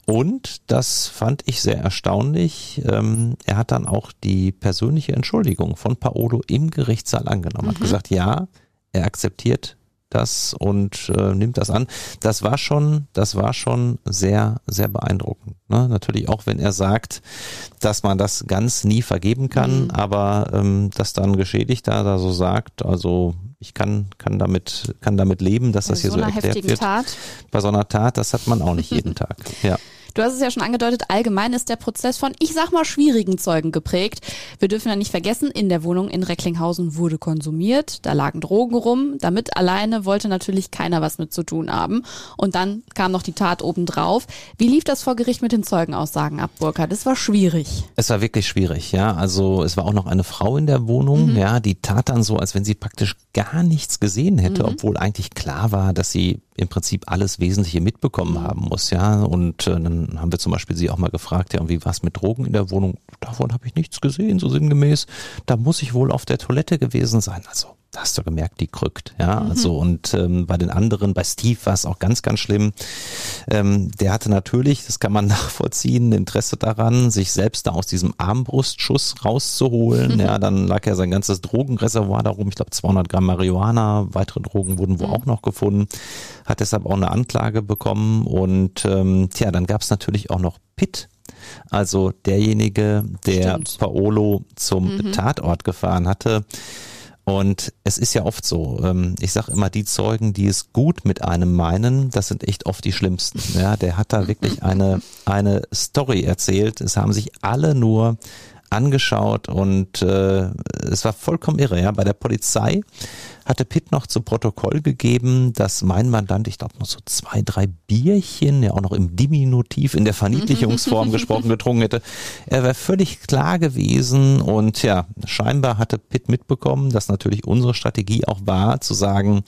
Und das fand ich sehr erstaunlich. Ähm, er hat dann auch die persönliche Entschuldigung von Paolo im Gerichtssaal angenommen. Mhm. Hat gesagt, ja, er akzeptiert das und äh, nimmt das an. Das war schon, das war schon sehr, sehr beeindruckend. Ne? Natürlich auch, wenn er sagt, dass man das ganz nie vergeben kann, mhm. aber ähm, dass dann Geschädigter da so sagt, also ich kann, kann damit, kann damit leben, dass Bei das hier so, so erklärt wird. Tat. Bei so einer Tat, das hat man auch nicht jeden Tag. Ja. Du hast es ja schon angedeutet, allgemein ist der Prozess von, ich sag mal, schwierigen Zeugen geprägt. Wir dürfen ja nicht vergessen, in der Wohnung in Recklinghausen wurde konsumiert, da lagen Drogen rum. Damit alleine wollte natürlich keiner was mit zu tun haben. Und dann kam noch die Tat obendrauf. Wie lief das vor Gericht mit den Zeugenaussagen ab, Burkhard? Das war schwierig. Es war wirklich schwierig, ja. Also es war auch noch eine Frau in der Wohnung, mhm. ja, die tat dann so, als wenn sie praktisch gar nichts gesehen hätte, mhm. obwohl eigentlich klar war, dass sie im Prinzip alles Wesentliche mitbekommen mhm. haben muss, ja. Und äh, dann haben wir zum Beispiel sie auch mal gefragt, ja, und wie war es mit Drogen in der Wohnung? Davon habe ich nichts gesehen, so sinngemäß. Da muss ich wohl auf der Toilette gewesen sein. Also hast du gemerkt, die krückt, ja. Mhm. Also und ähm, bei den anderen, bei Steve war es auch ganz, ganz schlimm. Ähm, der hatte natürlich, das kann man nachvollziehen, Interesse daran, sich selbst da aus diesem Armbrustschuss rauszuholen. Mhm. Ja, dann lag ja sein ganzes Drogenreservoir darum. Ich glaube 200 Gramm Marihuana, weitere Drogen wurden wohl mhm. auch noch gefunden. Hat deshalb auch eine Anklage bekommen und ähm, tja, dann gab es natürlich auch noch Pitt. Also derjenige, der Stimmt. Paolo zum mhm. Tatort gefahren hatte. Und es ist ja oft so, ähm, ich sage immer, die Zeugen, die es gut mit einem meinen, das sind echt oft die schlimmsten. Ja, der hat da wirklich eine, eine Story erzählt. Es haben sich alle nur angeschaut und äh, es war vollkommen irre. Ja, bei der Polizei hatte Pitt noch zu Protokoll gegeben, dass mein Mandant, ich glaube, noch so zwei, drei Bierchen, ja auch noch im Diminutiv in der Verniedlichungsform gesprochen, getrunken hätte. Er wäre völlig klar gewesen und ja, scheinbar hatte Pitt mitbekommen, dass natürlich unsere Strategie auch war, zu sagen,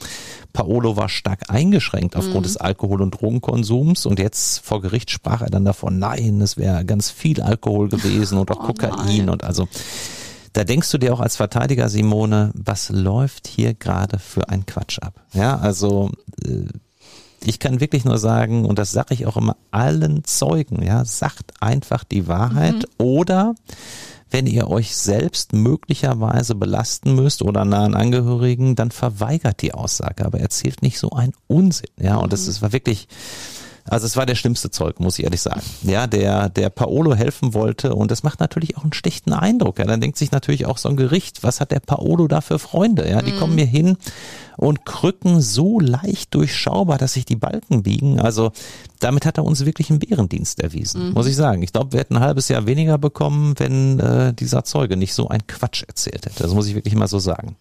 Paolo war stark eingeschränkt aufgrund mhm. des Alkohol- und Drogenkonsums und jetzt vor Gericht sprach er dann davon, nein, es wäre ganz viel Alkohol gewesen und auch oh Kokain nein. und also da denkst du dir auch als Verteidiger, Simone, was läuft hier gerade für ein Quatsch ab? Ja, also äh, ich kann wirklich nur sagen, und das sage ich auch immer allen Zeugen, ja, sagt einfach die Wahrheit mhm. oder wenn ihr euch selbst möglicherweise belasten müsst oder nahen Angehörigen, dann verweigert die Aussage, aber erzählt nicht so ein Unsinn, ja, und das, das mhm. war wirklich, also es war der schlimmste Zeug, muss ich ehrlich sagen. Ja, der, der Paolo helfen wollte und das macht natürlich auch einen schlechten Eindruck. Ja, dann denkt sich natürlich auch so ein Gericht, was hat der Paolo da für Freunde? Ja, die mhm. kommen mir hin und Krücken so leicht durchschaubar, dass sich die Balken biegen. Also damit hat er uns wirklich einen Bärendienst erwiesen, mhm. muss ich sagen. Ich glaube, wir hätten ein halbes Jahr weniger bekommen, wenn äh, dieser Zeuge nicht so ein Quatsch erzählt hätte. Das muss ich wirklich mal so sagen.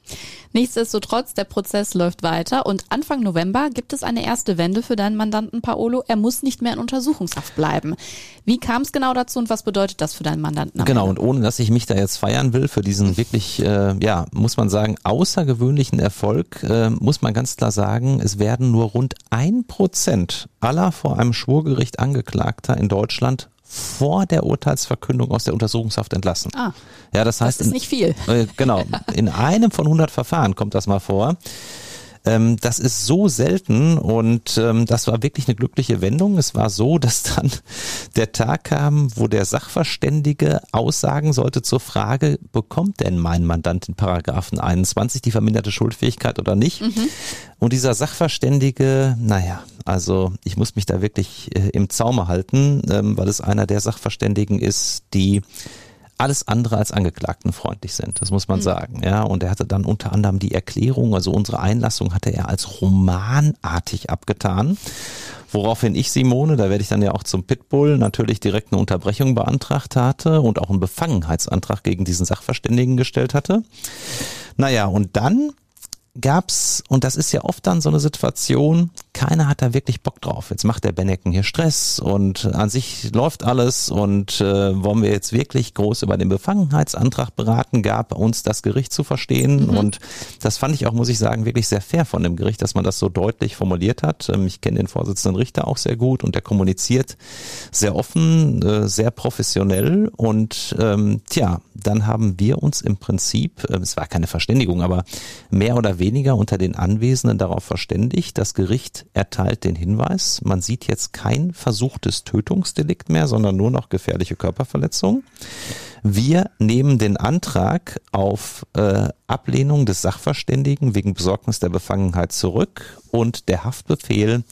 Nichtsdestotrotz, der Prozess läuft weiter und Anfang November gibt es eine erste Wende für deinen Mandanten Paolo. Er muss nicht mehr in Untersuchungshaft bleiben. Wie kam es genau dazu und was bedeutet das für deinen Mandanten? Genau, und ohne dass ich mich da jetzt feiern will für diesen wirklich, äh, ja, muss man sagen, außergewöhnlichen Erfolg, äh, muss man ganz klar sagen, es werden nur rund ein Prozent aller vor einem Schwurgericht Angeklagter in Deutschland vor der Urteilsverkündung aus der Untersuchungshaft entlassen. Ah, ja, das heißt, das ist nicht viel. Äh, genau, in einem von 100 Verfahren kommt das mal vor. Ähm, das ist so selten und ähm, das war wirklich eine glückliche Wendung. Es war so, dass dann der Tag kam, wo der Sachverständige aussagen sollte zur Frage, bekommt denn mein Mandant in Paragraphen 21 die verminderte Schuldfähigkeit oder nicht? Mhm. Und dieser Sachverständige, naja, also ich muss mich da wirklich äh, im Zaume halten, ähm, weil es einer der Sachverständigen ist, die alles andere als angeklagtenfreundlich sind. Das muss man mhm. sagen. Ja, und er hatte dann unter anderem die Erklärung, also unsere Einlassung hatte er als romanartig abgetan. Woraufhin ich, Simone, da werde ich dann ja auch zum Pitbull, natürlich direkt eine Unterbrechung beantragt hatte und auch einen Befangenheitsantrag gegen diesen Sachverständigen gestellt hatte. Naja, und dann gab's, und das ist ja oft dann so eine Situation, keiner hat da wirklich Bock drauf. Jetzt macht der Bennecken hier Stress und an sich läuft alles und äh, wollen wir jetzt wirklich groß über den Befangenheitsantrag beraten, gab uns das Gericht zu verstehen mhm. und das fand ich auch, muss ich sagen, wirklich sehr fair von dem Gericht, dass man das so deutlich formuliert hat. Ähm, ich kenne den Vorsitzenden Richter auch sehr gut und der kommuniziert sehr offen, äh, sehr professionell und ähm, tja, dann haben wir uns im Prinzip, äh, es war keine Verständigung, aber mehr oder weniger unter den Anwesenden darauf verständigt, das Gericht erteilt den Hinweis, man sieht jetzt kein versuchtes Tötungsdelikt mehr, sondern nur noch gefährliche Körperverletzung. Wir nehmen den Antrag auf äh, Ablehnung des Sachverständigen wegen Besorgnis der Befangenheit zurück und der Haftbefehl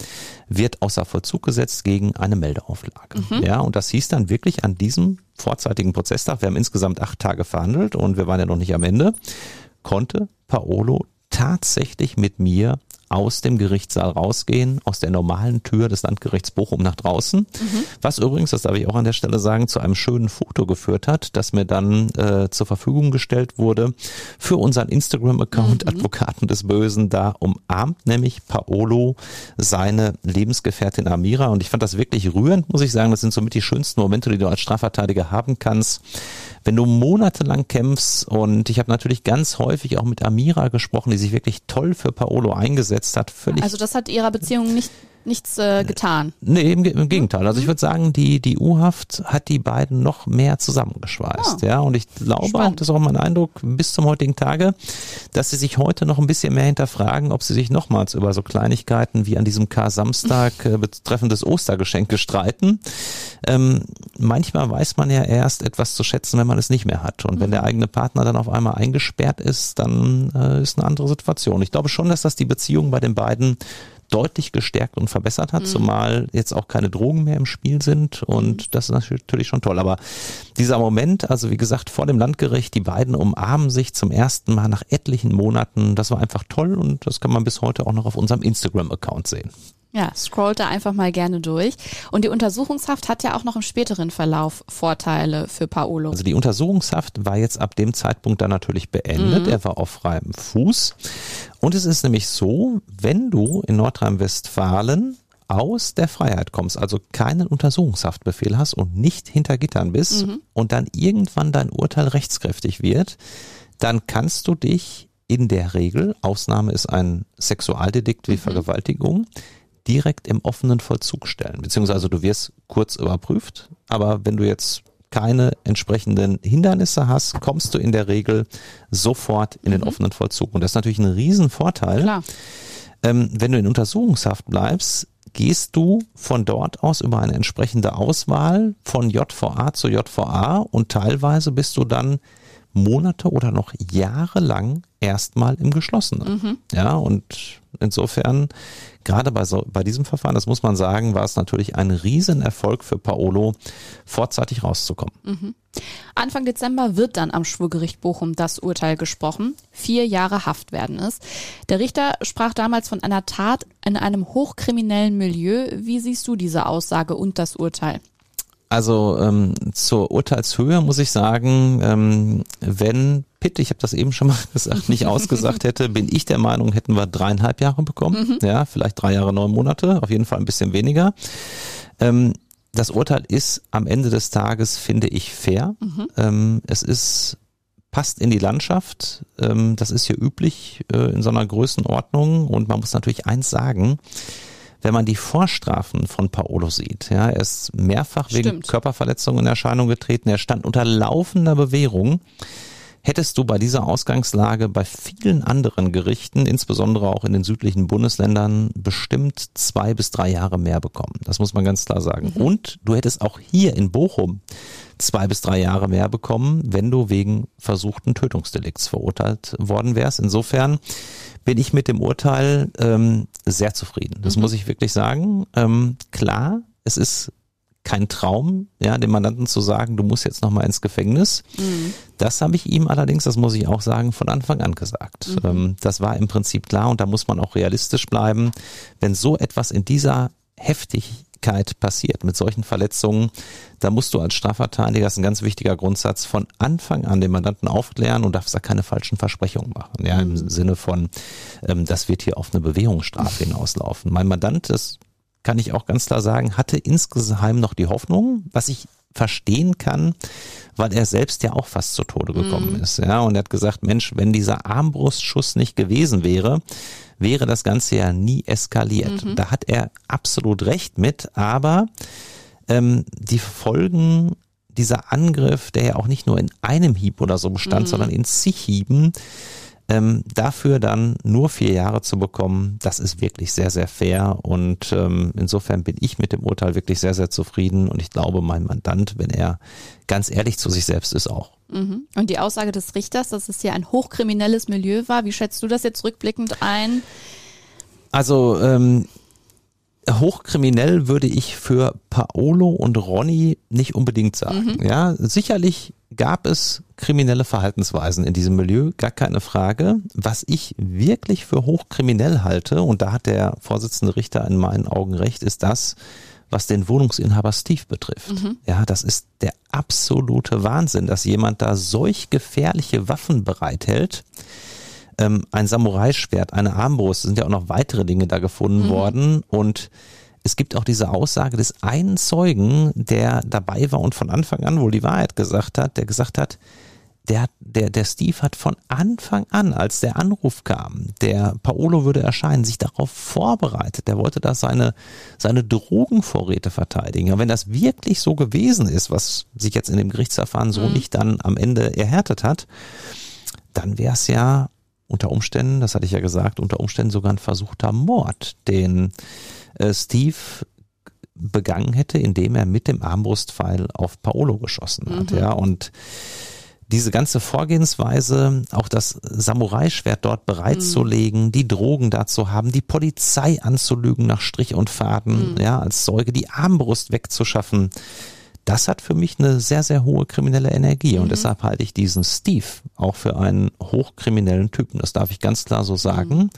wird außer Vollzug gesetzt gegen eine Meldeauflage. Mhm. Ja, und das hieß dann wirklich an diesem vorzeitigen Prozesstag, wir haben insgesamt acht Tage verhandelt und wir waren ja noch nicht am Ende, konnte Paolo tatsächlich mit mir aus dem Gerichtssaal rausgehen, aus der normalen Tür des Landgerichts Bochum nach draußen. Mhm. Was übrigens, das darf ich auch an der Stelle sagen, zu einem schönen Foto geführt hat, das mir dann äh, zur Verfügung gestellt wurde für unseren Instagram-Account mhm. Advokaten des Bösen. Da umarmt nämlich Paolo seine Lebensgefährtin Amira und ich fand das wirklich rührend, muss ich sagen. Das sind somit die schönsten Momente, die du als Strafverteidiger haben kannst wenn du monatelang kämpfst und ich habe natürlich ganz häufig auch mit Amira gesprochen, die sich wirklich toll für Paolo eingesetzt hat. Völlig also das hat ihrer Beziehung nicht nichts äh, getan. Nee, im, im Gegenteil. Also ich würde sagen, die, die U-Haft hat die beiden noch mehr zusammengeschweißt. Oh. Ja, und ich glaube Spannend. auch, das ist auch mein Eindruck bis zum heutigen Tage, dass sie sich heute noch ein bisschen mehr hinterfragen, ob sie sich nochmals über so Kleinigkeiten wie an diesem Kar-Samstag äh, betreffendes Ostergeschenke streiten. Ähm, manchmal weiß man ja erst etwas zu schätzen, wenn man es nicht mehr hat. Und wenn der mhm. eigene Partner dann auf einmal eingesperrt ist, dann äh, ist eine andere Situation. Ich glaube schon, dass das die Beziehung bei den beiden deutlich gestärkt und verbessert hat, mhm. zumal jetzt auch keine Drogen mehr im Spiel sind und mhm. das ist natürlich schon toll. Aber dieser Moment, also wie gesagt, vor dem Landgericht, die beiden umarmen sich zum ersten Mal nach etlichen Monaten, das war einfach toll und das kann man bis heute auch noch auf unserem Instagram-Account sehen. Ja, scrollt da einfach mal gerne durch. Und die Untersuchungshaft hat ja auch noch im späteren Verlauf Vorteile für Paolo. Also die Untersuchungshaft war jetzt ab dem Zeitpunkt dann natürlich beendet. Mhm. Er war auf freiem Fuß. Und es ist nämlich so, wenn du in Nordrhein-Westfalen aus der Freiheit kommst, also keinen Untersuchungshaftbefehl hast und nicht hinter Gittern bist mhm. und dann irgendwann dein Urteil rechtskräftig wird, dann kannst du dich in der Regel, Ausnahme ist ein Sexualdelikt wie mhm. Vergewaltigung, direkt im offenen Vollzug stellen. Beziehungsweise du wirst kurz überprüft, aber wenn du jetzt keine entsprechenden Hindernisse hast, kommst du in der Regel sofort in den mhm. offenen Vollzug. Und das ist natürlich ein Riesenvorteil. Klar. Ähm, wenn du in Untersuchungshaft bleibst, gehst du von dort aus über eine entsprechende Auswahl von JVA zu JVA und teilweise bist du dann Monate oder noch Jahre lang erstmal im Geschlossenen. Mhm. Ja, und insofern, gerade bei, so, bei diesem Verfahren, das muss man sagen, war es natürlich ein Riesenerfolg für Paolo, vorzeitig rauszukommen. Mhm. Anfang Dezember wird dann am Schwurgericht Bochum das Urteil gesprochen. Vier Jahre Haft werden es. Der Richter sprach damals von einer Tat in einem hochkriminellen Milieu. Wie siehst du diese Aussage und das Urteil? Also ähm, zur Urteilshöhe muss ich sagen, ähm, wenn Pitt, ich habe das eben schon mal gesagt, nicht ausgesagt hätte, bin ich der Meinung, hätten wir dreieinhalb Jahre bekommen. Mhm. Ja, vielleicht drei Jahre, neun Monate, auf jeden Fall ein bisschen weniger. Ähm, das Urteil ist am Ende des Tages, finde ich, fair. Mhm. Ähm, es ist passt in die Landschaft. Ähm, das ist hier üblich äh, in so einer Größenordnung. Und man muss natürlich eins sagen, wenn man die Vorstrafen von Paolo sieht, ja, er ist mehrfach Stimmt. wegen Körperverletzung in Erscheinung getreten, er stand unter laufender Bewährung hättest du bei dieser Ausgangslage bei vielen anderen Gerichten, insbesondere auch in den südlichen Bundesländern, bestimmt zwei bis drei Jahre mehr bekommen. Das muss man ganz klar sagen. Mhm. Und du hättest auch hier in Bochum zwei bis drei Jahre mehr bekommen, wenn du wegen versuchten Tötungsdelikts verurteilt worden wärst. Insofern bin ich mit dem Urteil ähm, sehr zufrieden. Das mhm. muss ich wirklich sagen. Ähm, klar, es ist kein Traum, ja, dem Mandanten zu sagen, du musst jetzt nochmal ins Gefängnis. Mhm. Das habe ich ihm allerdings, das muss ich auch sagen, von Anfang an gesagt. Mhm. Ähm, das war im Prinzip klar und da muss man auch realistisch bleiben. Wenn so etwas in dieser Heftigkeit passiert, mit solchen Verletzungen, da musst du als Strafverteidiger, das ist ein ganz wichtiger Grundsatz, von Anfang an den Mandanten aufklären und darfst da keine falschen Versprechungen machen. Ja, im mhm. Sinne von, ähm, das wird hier auf eine Bewährungsstrafe hinauslaufen. Mein Mandant, das kann ich auch ganz klar sagen, hatte insgeheim noch die Hoffnung, was ich verstehen kann, weil er selbst ja auch fast zu Tode gekommen mhm. ist. Ja, und er hat gesagt, Mensch, wenn dieser Armbrustschuss nicht gewesen wäre, wäre das Ganze ja nie eskaliert. Mhm. Da hat er absolut recht mit, aber ähm, die Folgen dieser Angriff, der ja auch nicht nur in einem Hieb oder so bestand, mhm. sondern in zig Hieben, ähm, dafür dann nur vier Jahre zu bekommen, das ist wirklich sehr, sehr fair und ähm, insofern bin ich mit dem Urteil wirklich sehr, sehr zufrieden und ich glaube, mein Mandant, wenn er ganz ehrlich zu sich selbst ist, auch. Mhm. Und die Aussage des Richters, dass es hier ein hochkriminelles Milieu war, wie schätzt du das jetzt rückblickend ein? Also ähm, hochkriminell würde ich für Paolo und Ronny nicht unbedingt sagen. Mhm. Ja, sicherlich gab es kriminelle Verhaltensweisen in diesem Milieu, gar keine Frage. Was ich wirklich für hochkriminell halte, und da hat der Vorsitzende Richter in meinen Augen recht, ist das, was den Wohnungsinhaber Steve betrifft. Mhm. Ja, das ist der absolute Wahnsinn, dass jemand da solch gefährliche Waffen bereithält. Ähm, ein Samurai-Schwert, eine Armbrust, sind ja auch noch weitere Dinge da gefunden mhm. worden und es gibt auch diese Aussage des einen Zeugen, der dabei war und von Anfang an wohl die Wahrheit gesagt hat, der gesagt hat, der, der, der Steve hat von Anfang an, als der Anruf kam, der Paolo würde erscheinen, sich darauf vorbereitet. Der wollte da seine, seine Drogenvorräte verteidigen. Aber wenn das wirklich so gewesen ist, was sich jetzt in dem Gerichtsverfahren so mhm. nicht dann am Ende erhärtet hat, dann wäre es ja unter Umständen, das hatte ich ja gesagt, unter Umständen sogar ein versuchter Mord, den Steve begangen hätte, indem er mit dem Armbrustpfeil auf Paolo geschossen hat. Mhm. Ja, und diese ganze Vorgehensweise, auch das Samurai-Schwert dort bereitzulegen, mhm. die Drogen dazu haben, die Polizei anzulügen nach Strich und Faden, mhm. ja, als Zeuge die Armbrust wegzuschaffen, das hat für mich eine sehr, sehr hohe kriminelle Energie. Und mhm. deshalb halte ich diesen Steve auch für einen hochkriminellen Typen. Das darf ich ganz klar so sagen.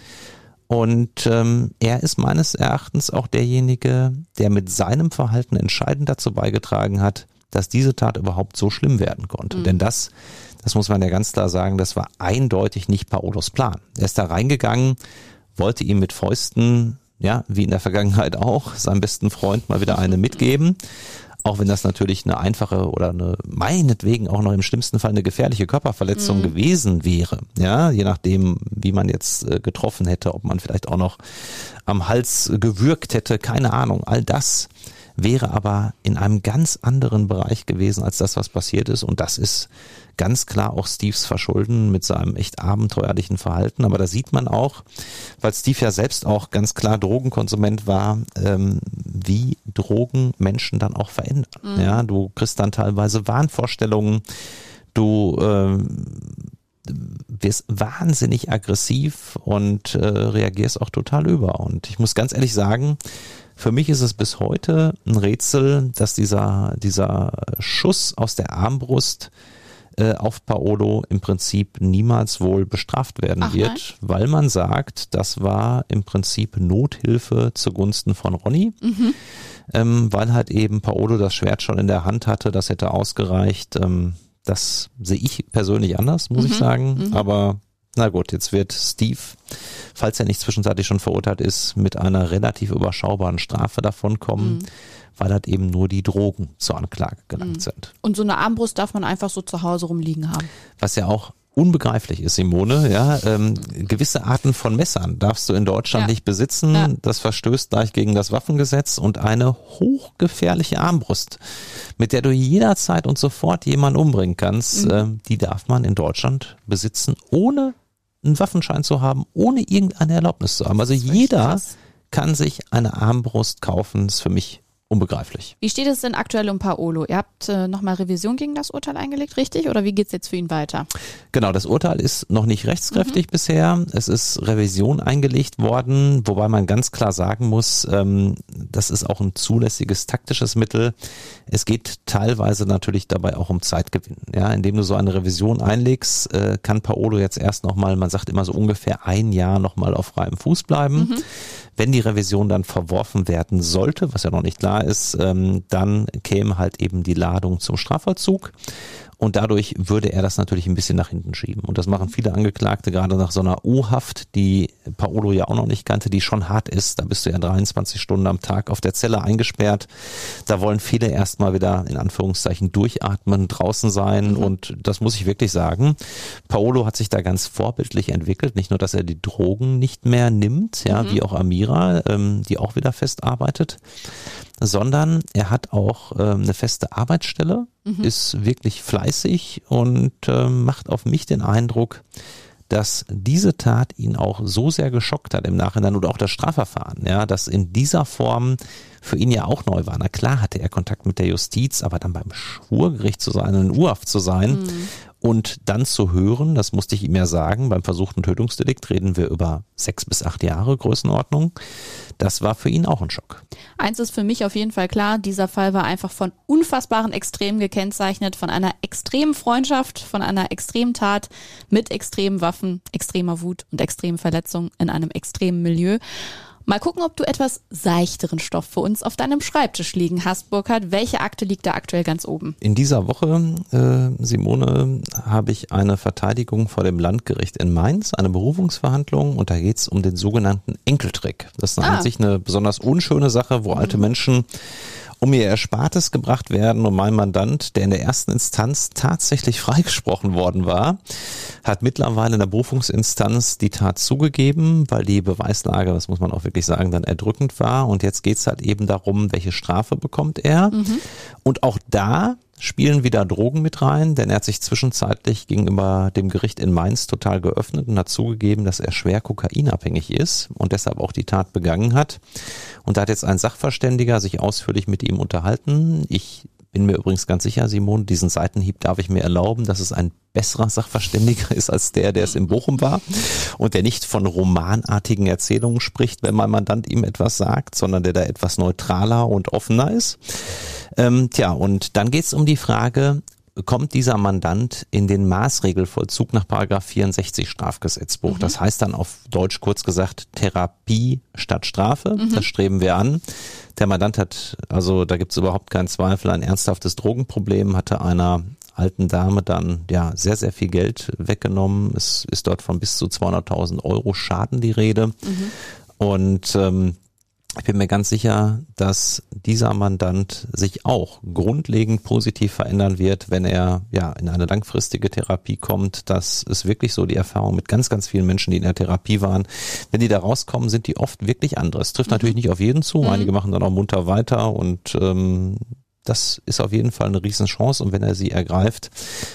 Und ähm, er ist meines Erachtens auch derjenige, der mit seinem Verhalten entscheidend dazu beigetragen hat, dass diese Tat überhaupt so schlimm werden konnte. Mhm. Denn das, das muss man ja ganz klar sagen, das war eindeutig nicht Paolos Plan. Er ist da reingegangen, wollte ihm mit Fäusten, ja, wie in der Vergangenheit auch, seinem besten Freund mal wieder eine mitgeben. Auch wenn das natürlich eine einfache oder eine, meinetwegen auch noch im schlimmsten Fall eine gefährliche Körperverletzung mhm. gewesen wäre. Ja, je nachdem, wie man jetzt äh, getroffen hätte, ob man vielleicht auch noch am Hals gewürgt hätte, keine Ahnung. All das wäre aber in einem ganz anderen Bereich gewesen als das, was passiert ist. Und das ist ganz klar auch Steves Verschulden mit seinem echt abenteuerlichen Verhalten. Aber da sieht man auch, weil Steve ja selbst auch ganz klar Drogenkonsument war, ähm, wie Drogen Menschen dann auch verändern. Mhm. Ja, du kriegst dann teilweise Wahnvorstellungen, du ähm, wirst wahnsinnig aggressiv und äh, reagierst auch total über. Und ich muss ganz ehrlich sagen, für mich ist es bis heute ein Rätsel, dass dieser, dieser Schuss aus der Armbrust äh, auf Paolo im Prinzip niemals wohl bestraft werden Ach, wird, nein? weil man sagt, das war im Prinzip Nothilfe zugunsten von Ronny. Mhm. Ähm, weil halt eben Paolo das Schwert schon in der Hand hatte, das hätte ausgereicht. Ähm, das sehe ich persönlich anders, muss mhm. ich sagen. Mhm. Aber na gut, jetzt wird Steve, falls er nicht zwischenzeitlich schon verurteilt ist, mit einer relativ überschaubaren Strafe davonkommen. Mhm weil halt eben nur die Drogen zur Anklage gelangt mhm. sind. Und so eine Armbrust darf man einfach so zu Hause rumliegen haben. Was ja auch unbegreiflich ist, Simone. Ja, ähm, gewisse Arten von Messern darfst du in Deutschland ja. nicht besitzen. Ja. Das verstößt gleich gegen das Waffengesetz und eine hochgefährliche Armbrust, mit der du jederzeit und sofort jemanden umbringen kannst, mhm. äh, die darf man in Deutschland besitzen, ohne einen Waffenschein zu haben, ohne irgendeine Erlaubnis zu haben. Also jeder kann sich eine Armbrust kaufen. Das ist für mich unbegreiflich. Wie steht es denn aktuell um Paolo? Ihr habt äh, nochmal Revision gegen das Urteil eingelegt, richtig? Oder wie geht's jetzt für ihn weiter? Genau, das Urteil ist noch nicht rechtskräftig mhm. bisher. Es ist Revision eingelegt worden, wobei man ganz klar sagen muss, ähm, das ist auch ein zulässiges taktisches Mittel. Es geht teilweise natürlich dabei auch um Zeitgewinn. Ja, indem du so eine Revision einlegst, äh, kann Paolo jetzt erst nochmal, man sagt immer so ungefähr ein Jahr nochmal auf freiem Fuß bleiben. Mhm. Wenn die Revision dann verworfen werden sollte, was ja noch nicht klar ist, ähm, dann käme halt eben die Ladung zum Strafvollzug. Und dadurch würde er das natürlich ein bisschen nach hinten schieben. Und das machen viele Angeklagte, gerade nach so einer U-Haft, die Paolo ja auch noch nicht kannte, die schon hart ist. Da bist du ja 23 Stunden am Tag auf der Zelle eingesperrt. Da wollen viele erstmal wieder in Anführungszeichen durchatmen, draußen sein. Mhm. Und das muss ich wirklich sagen. Paolo hat sich da ganz vorbildlich entwickelt. Nicht nur, dass er die Drogen nicht mehr nimmt, ja, mhm. wie auch Amira, ähm, die auch wieder fest arbeitet sondern er hat auch ähm, eine feste Arbeitsstelle, mhm. ist wirklich fleißig und ähm, macht auf mich den Eindruck, dass diese Tat ihn auch so sehr geschockt hat im Nachhinein oder auch das Strafverfahren, ja, dass in dieser Form für ihn ja auch neu war. Na klar hatte er Kontakt mit der Justiz, aber dann beim Schwurgericht zu sein, in Urhaft zu sein mhm. Und dann zu hören, das musste ich ihm ja sagen, beim versuchten Tötungsdelikt reden wir über sechs bis acht Jahre Größenordnung. Das war für ihn auch ein Schock. Eins ist für mich auf jeden Fall klar, dieser Fall war einfach von unfassbaren Extremen gekennzeichnet, von einer extremen Freundschaft, von einer extremen Tat mit extremen Waffen, extremer Wut und extremen Verletzungen in einem extremen Milieu. Mal gucken, ob du etwas seichteren Stoff für uns auf deinem Schreibtisch liegen hast, Burkhard. Welche Akte liegt da aktuell ganz oben? In dieser Woche, äh, Simone, habe ich eine Verteidigung vor dem Landgericht in Mainz, eine Berufungsverhandlung und da geht es um den sogenannten Enkeltrick. Das ist ah. an sich eine besonders unschöne Sache, wo mhm. alte Menschen um ihr Erspartes gebracht werden. Und mein Mandant, der in der ersten Instanz tatsächlich freigesprochen worden war, hat mittlerweile in der Berufungsinstanz die Tat zugegeben, weil die Beweislage, das muss man auch wirklich sagen, dann erdrückend war. Und jetzt geht es halt eben darum, welche Strafe bekommt er. Mhm. Und auch da spielen wieder Drogen mit rein, denn er hat sich zwischenzeitlich gegenüber dem Gericht in Mainz total geöffnet und hat zugegeben, dass er schwer kokainabhängig ist und deshalb auch die Tat begangen hat. Und da hat jetzt ein Sachverständiger sich ausführlich mit ihm unterhalten. Ich bin mir übrigens ganz sicher, Simon, diesen Seitenhieb darf ich mir erlauben, dass es ein besserer Sachverständiger ist als der, der es in Bochum war und der nicht von romanartigen Erzählungen spricht, wenn mein Mandant ihm etwas sagt, sondern der da etwas neutraler und offener ist. Ähm, tja, und dann geht es um die Frage, kommt dieser Mandant in den Maßregelvollzug nach Paragraph 64 Strafgesetzbuch. Mhm. Das heißt dann auf Deutsch kurz gesagt Therapie statt Strafe. Mhm. Das streben wir an. Der Mandant hat, also da gibt es überhaupt keinen Zweifel, ein ernsthaftes Drogenproblem, hatte einer alten Dame dann ja sehr, sehr viel Geld weggenommen. Es ist dort von bis zu 200.000 Euro Schaden die Rede. Mhm. Und ähm, ich bin mir ganz sicher, dass dieser Mandant sich auch grundlegend positiv verändern wird, wenn er ja in eine langfristige Therapie kommt. Das ist wirklich so die Erfahrung mit ganz, ganz vielen Menschen, die in der Therapie waren. Wenn die da rauskommen, sind die oft wirklich anderes. Trifft mhm. natürlich nicht auf jeden zu. Mhm. Einige machen dann auch munter weiter und ähm, das ist auf jeden Fall eine Riesenchance und wenn er sie ergreift,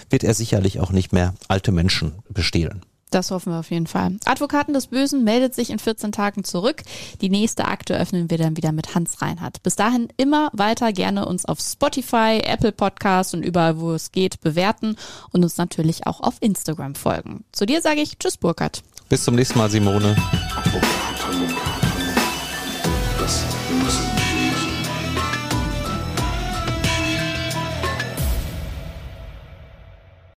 wird er sicherlich auch nicht mehr alte Menschen bestehlen. Das hoffen wir auf jeden Fall. Advokaten des Bösen meldet sich in 14 Tagen zurück. Die nächste Akte öffnen wir dann wieder mit Hans Reinhardt. Bis dahin immer weiter gerne uns auf Spotify, Apple Podcast und überall, wo es geht, bewerten und uns natürlich auch auf Instagram folgen. Zu dir sage ich Tschüss, Burkhard. Bis zum nächsten Mal, Simone.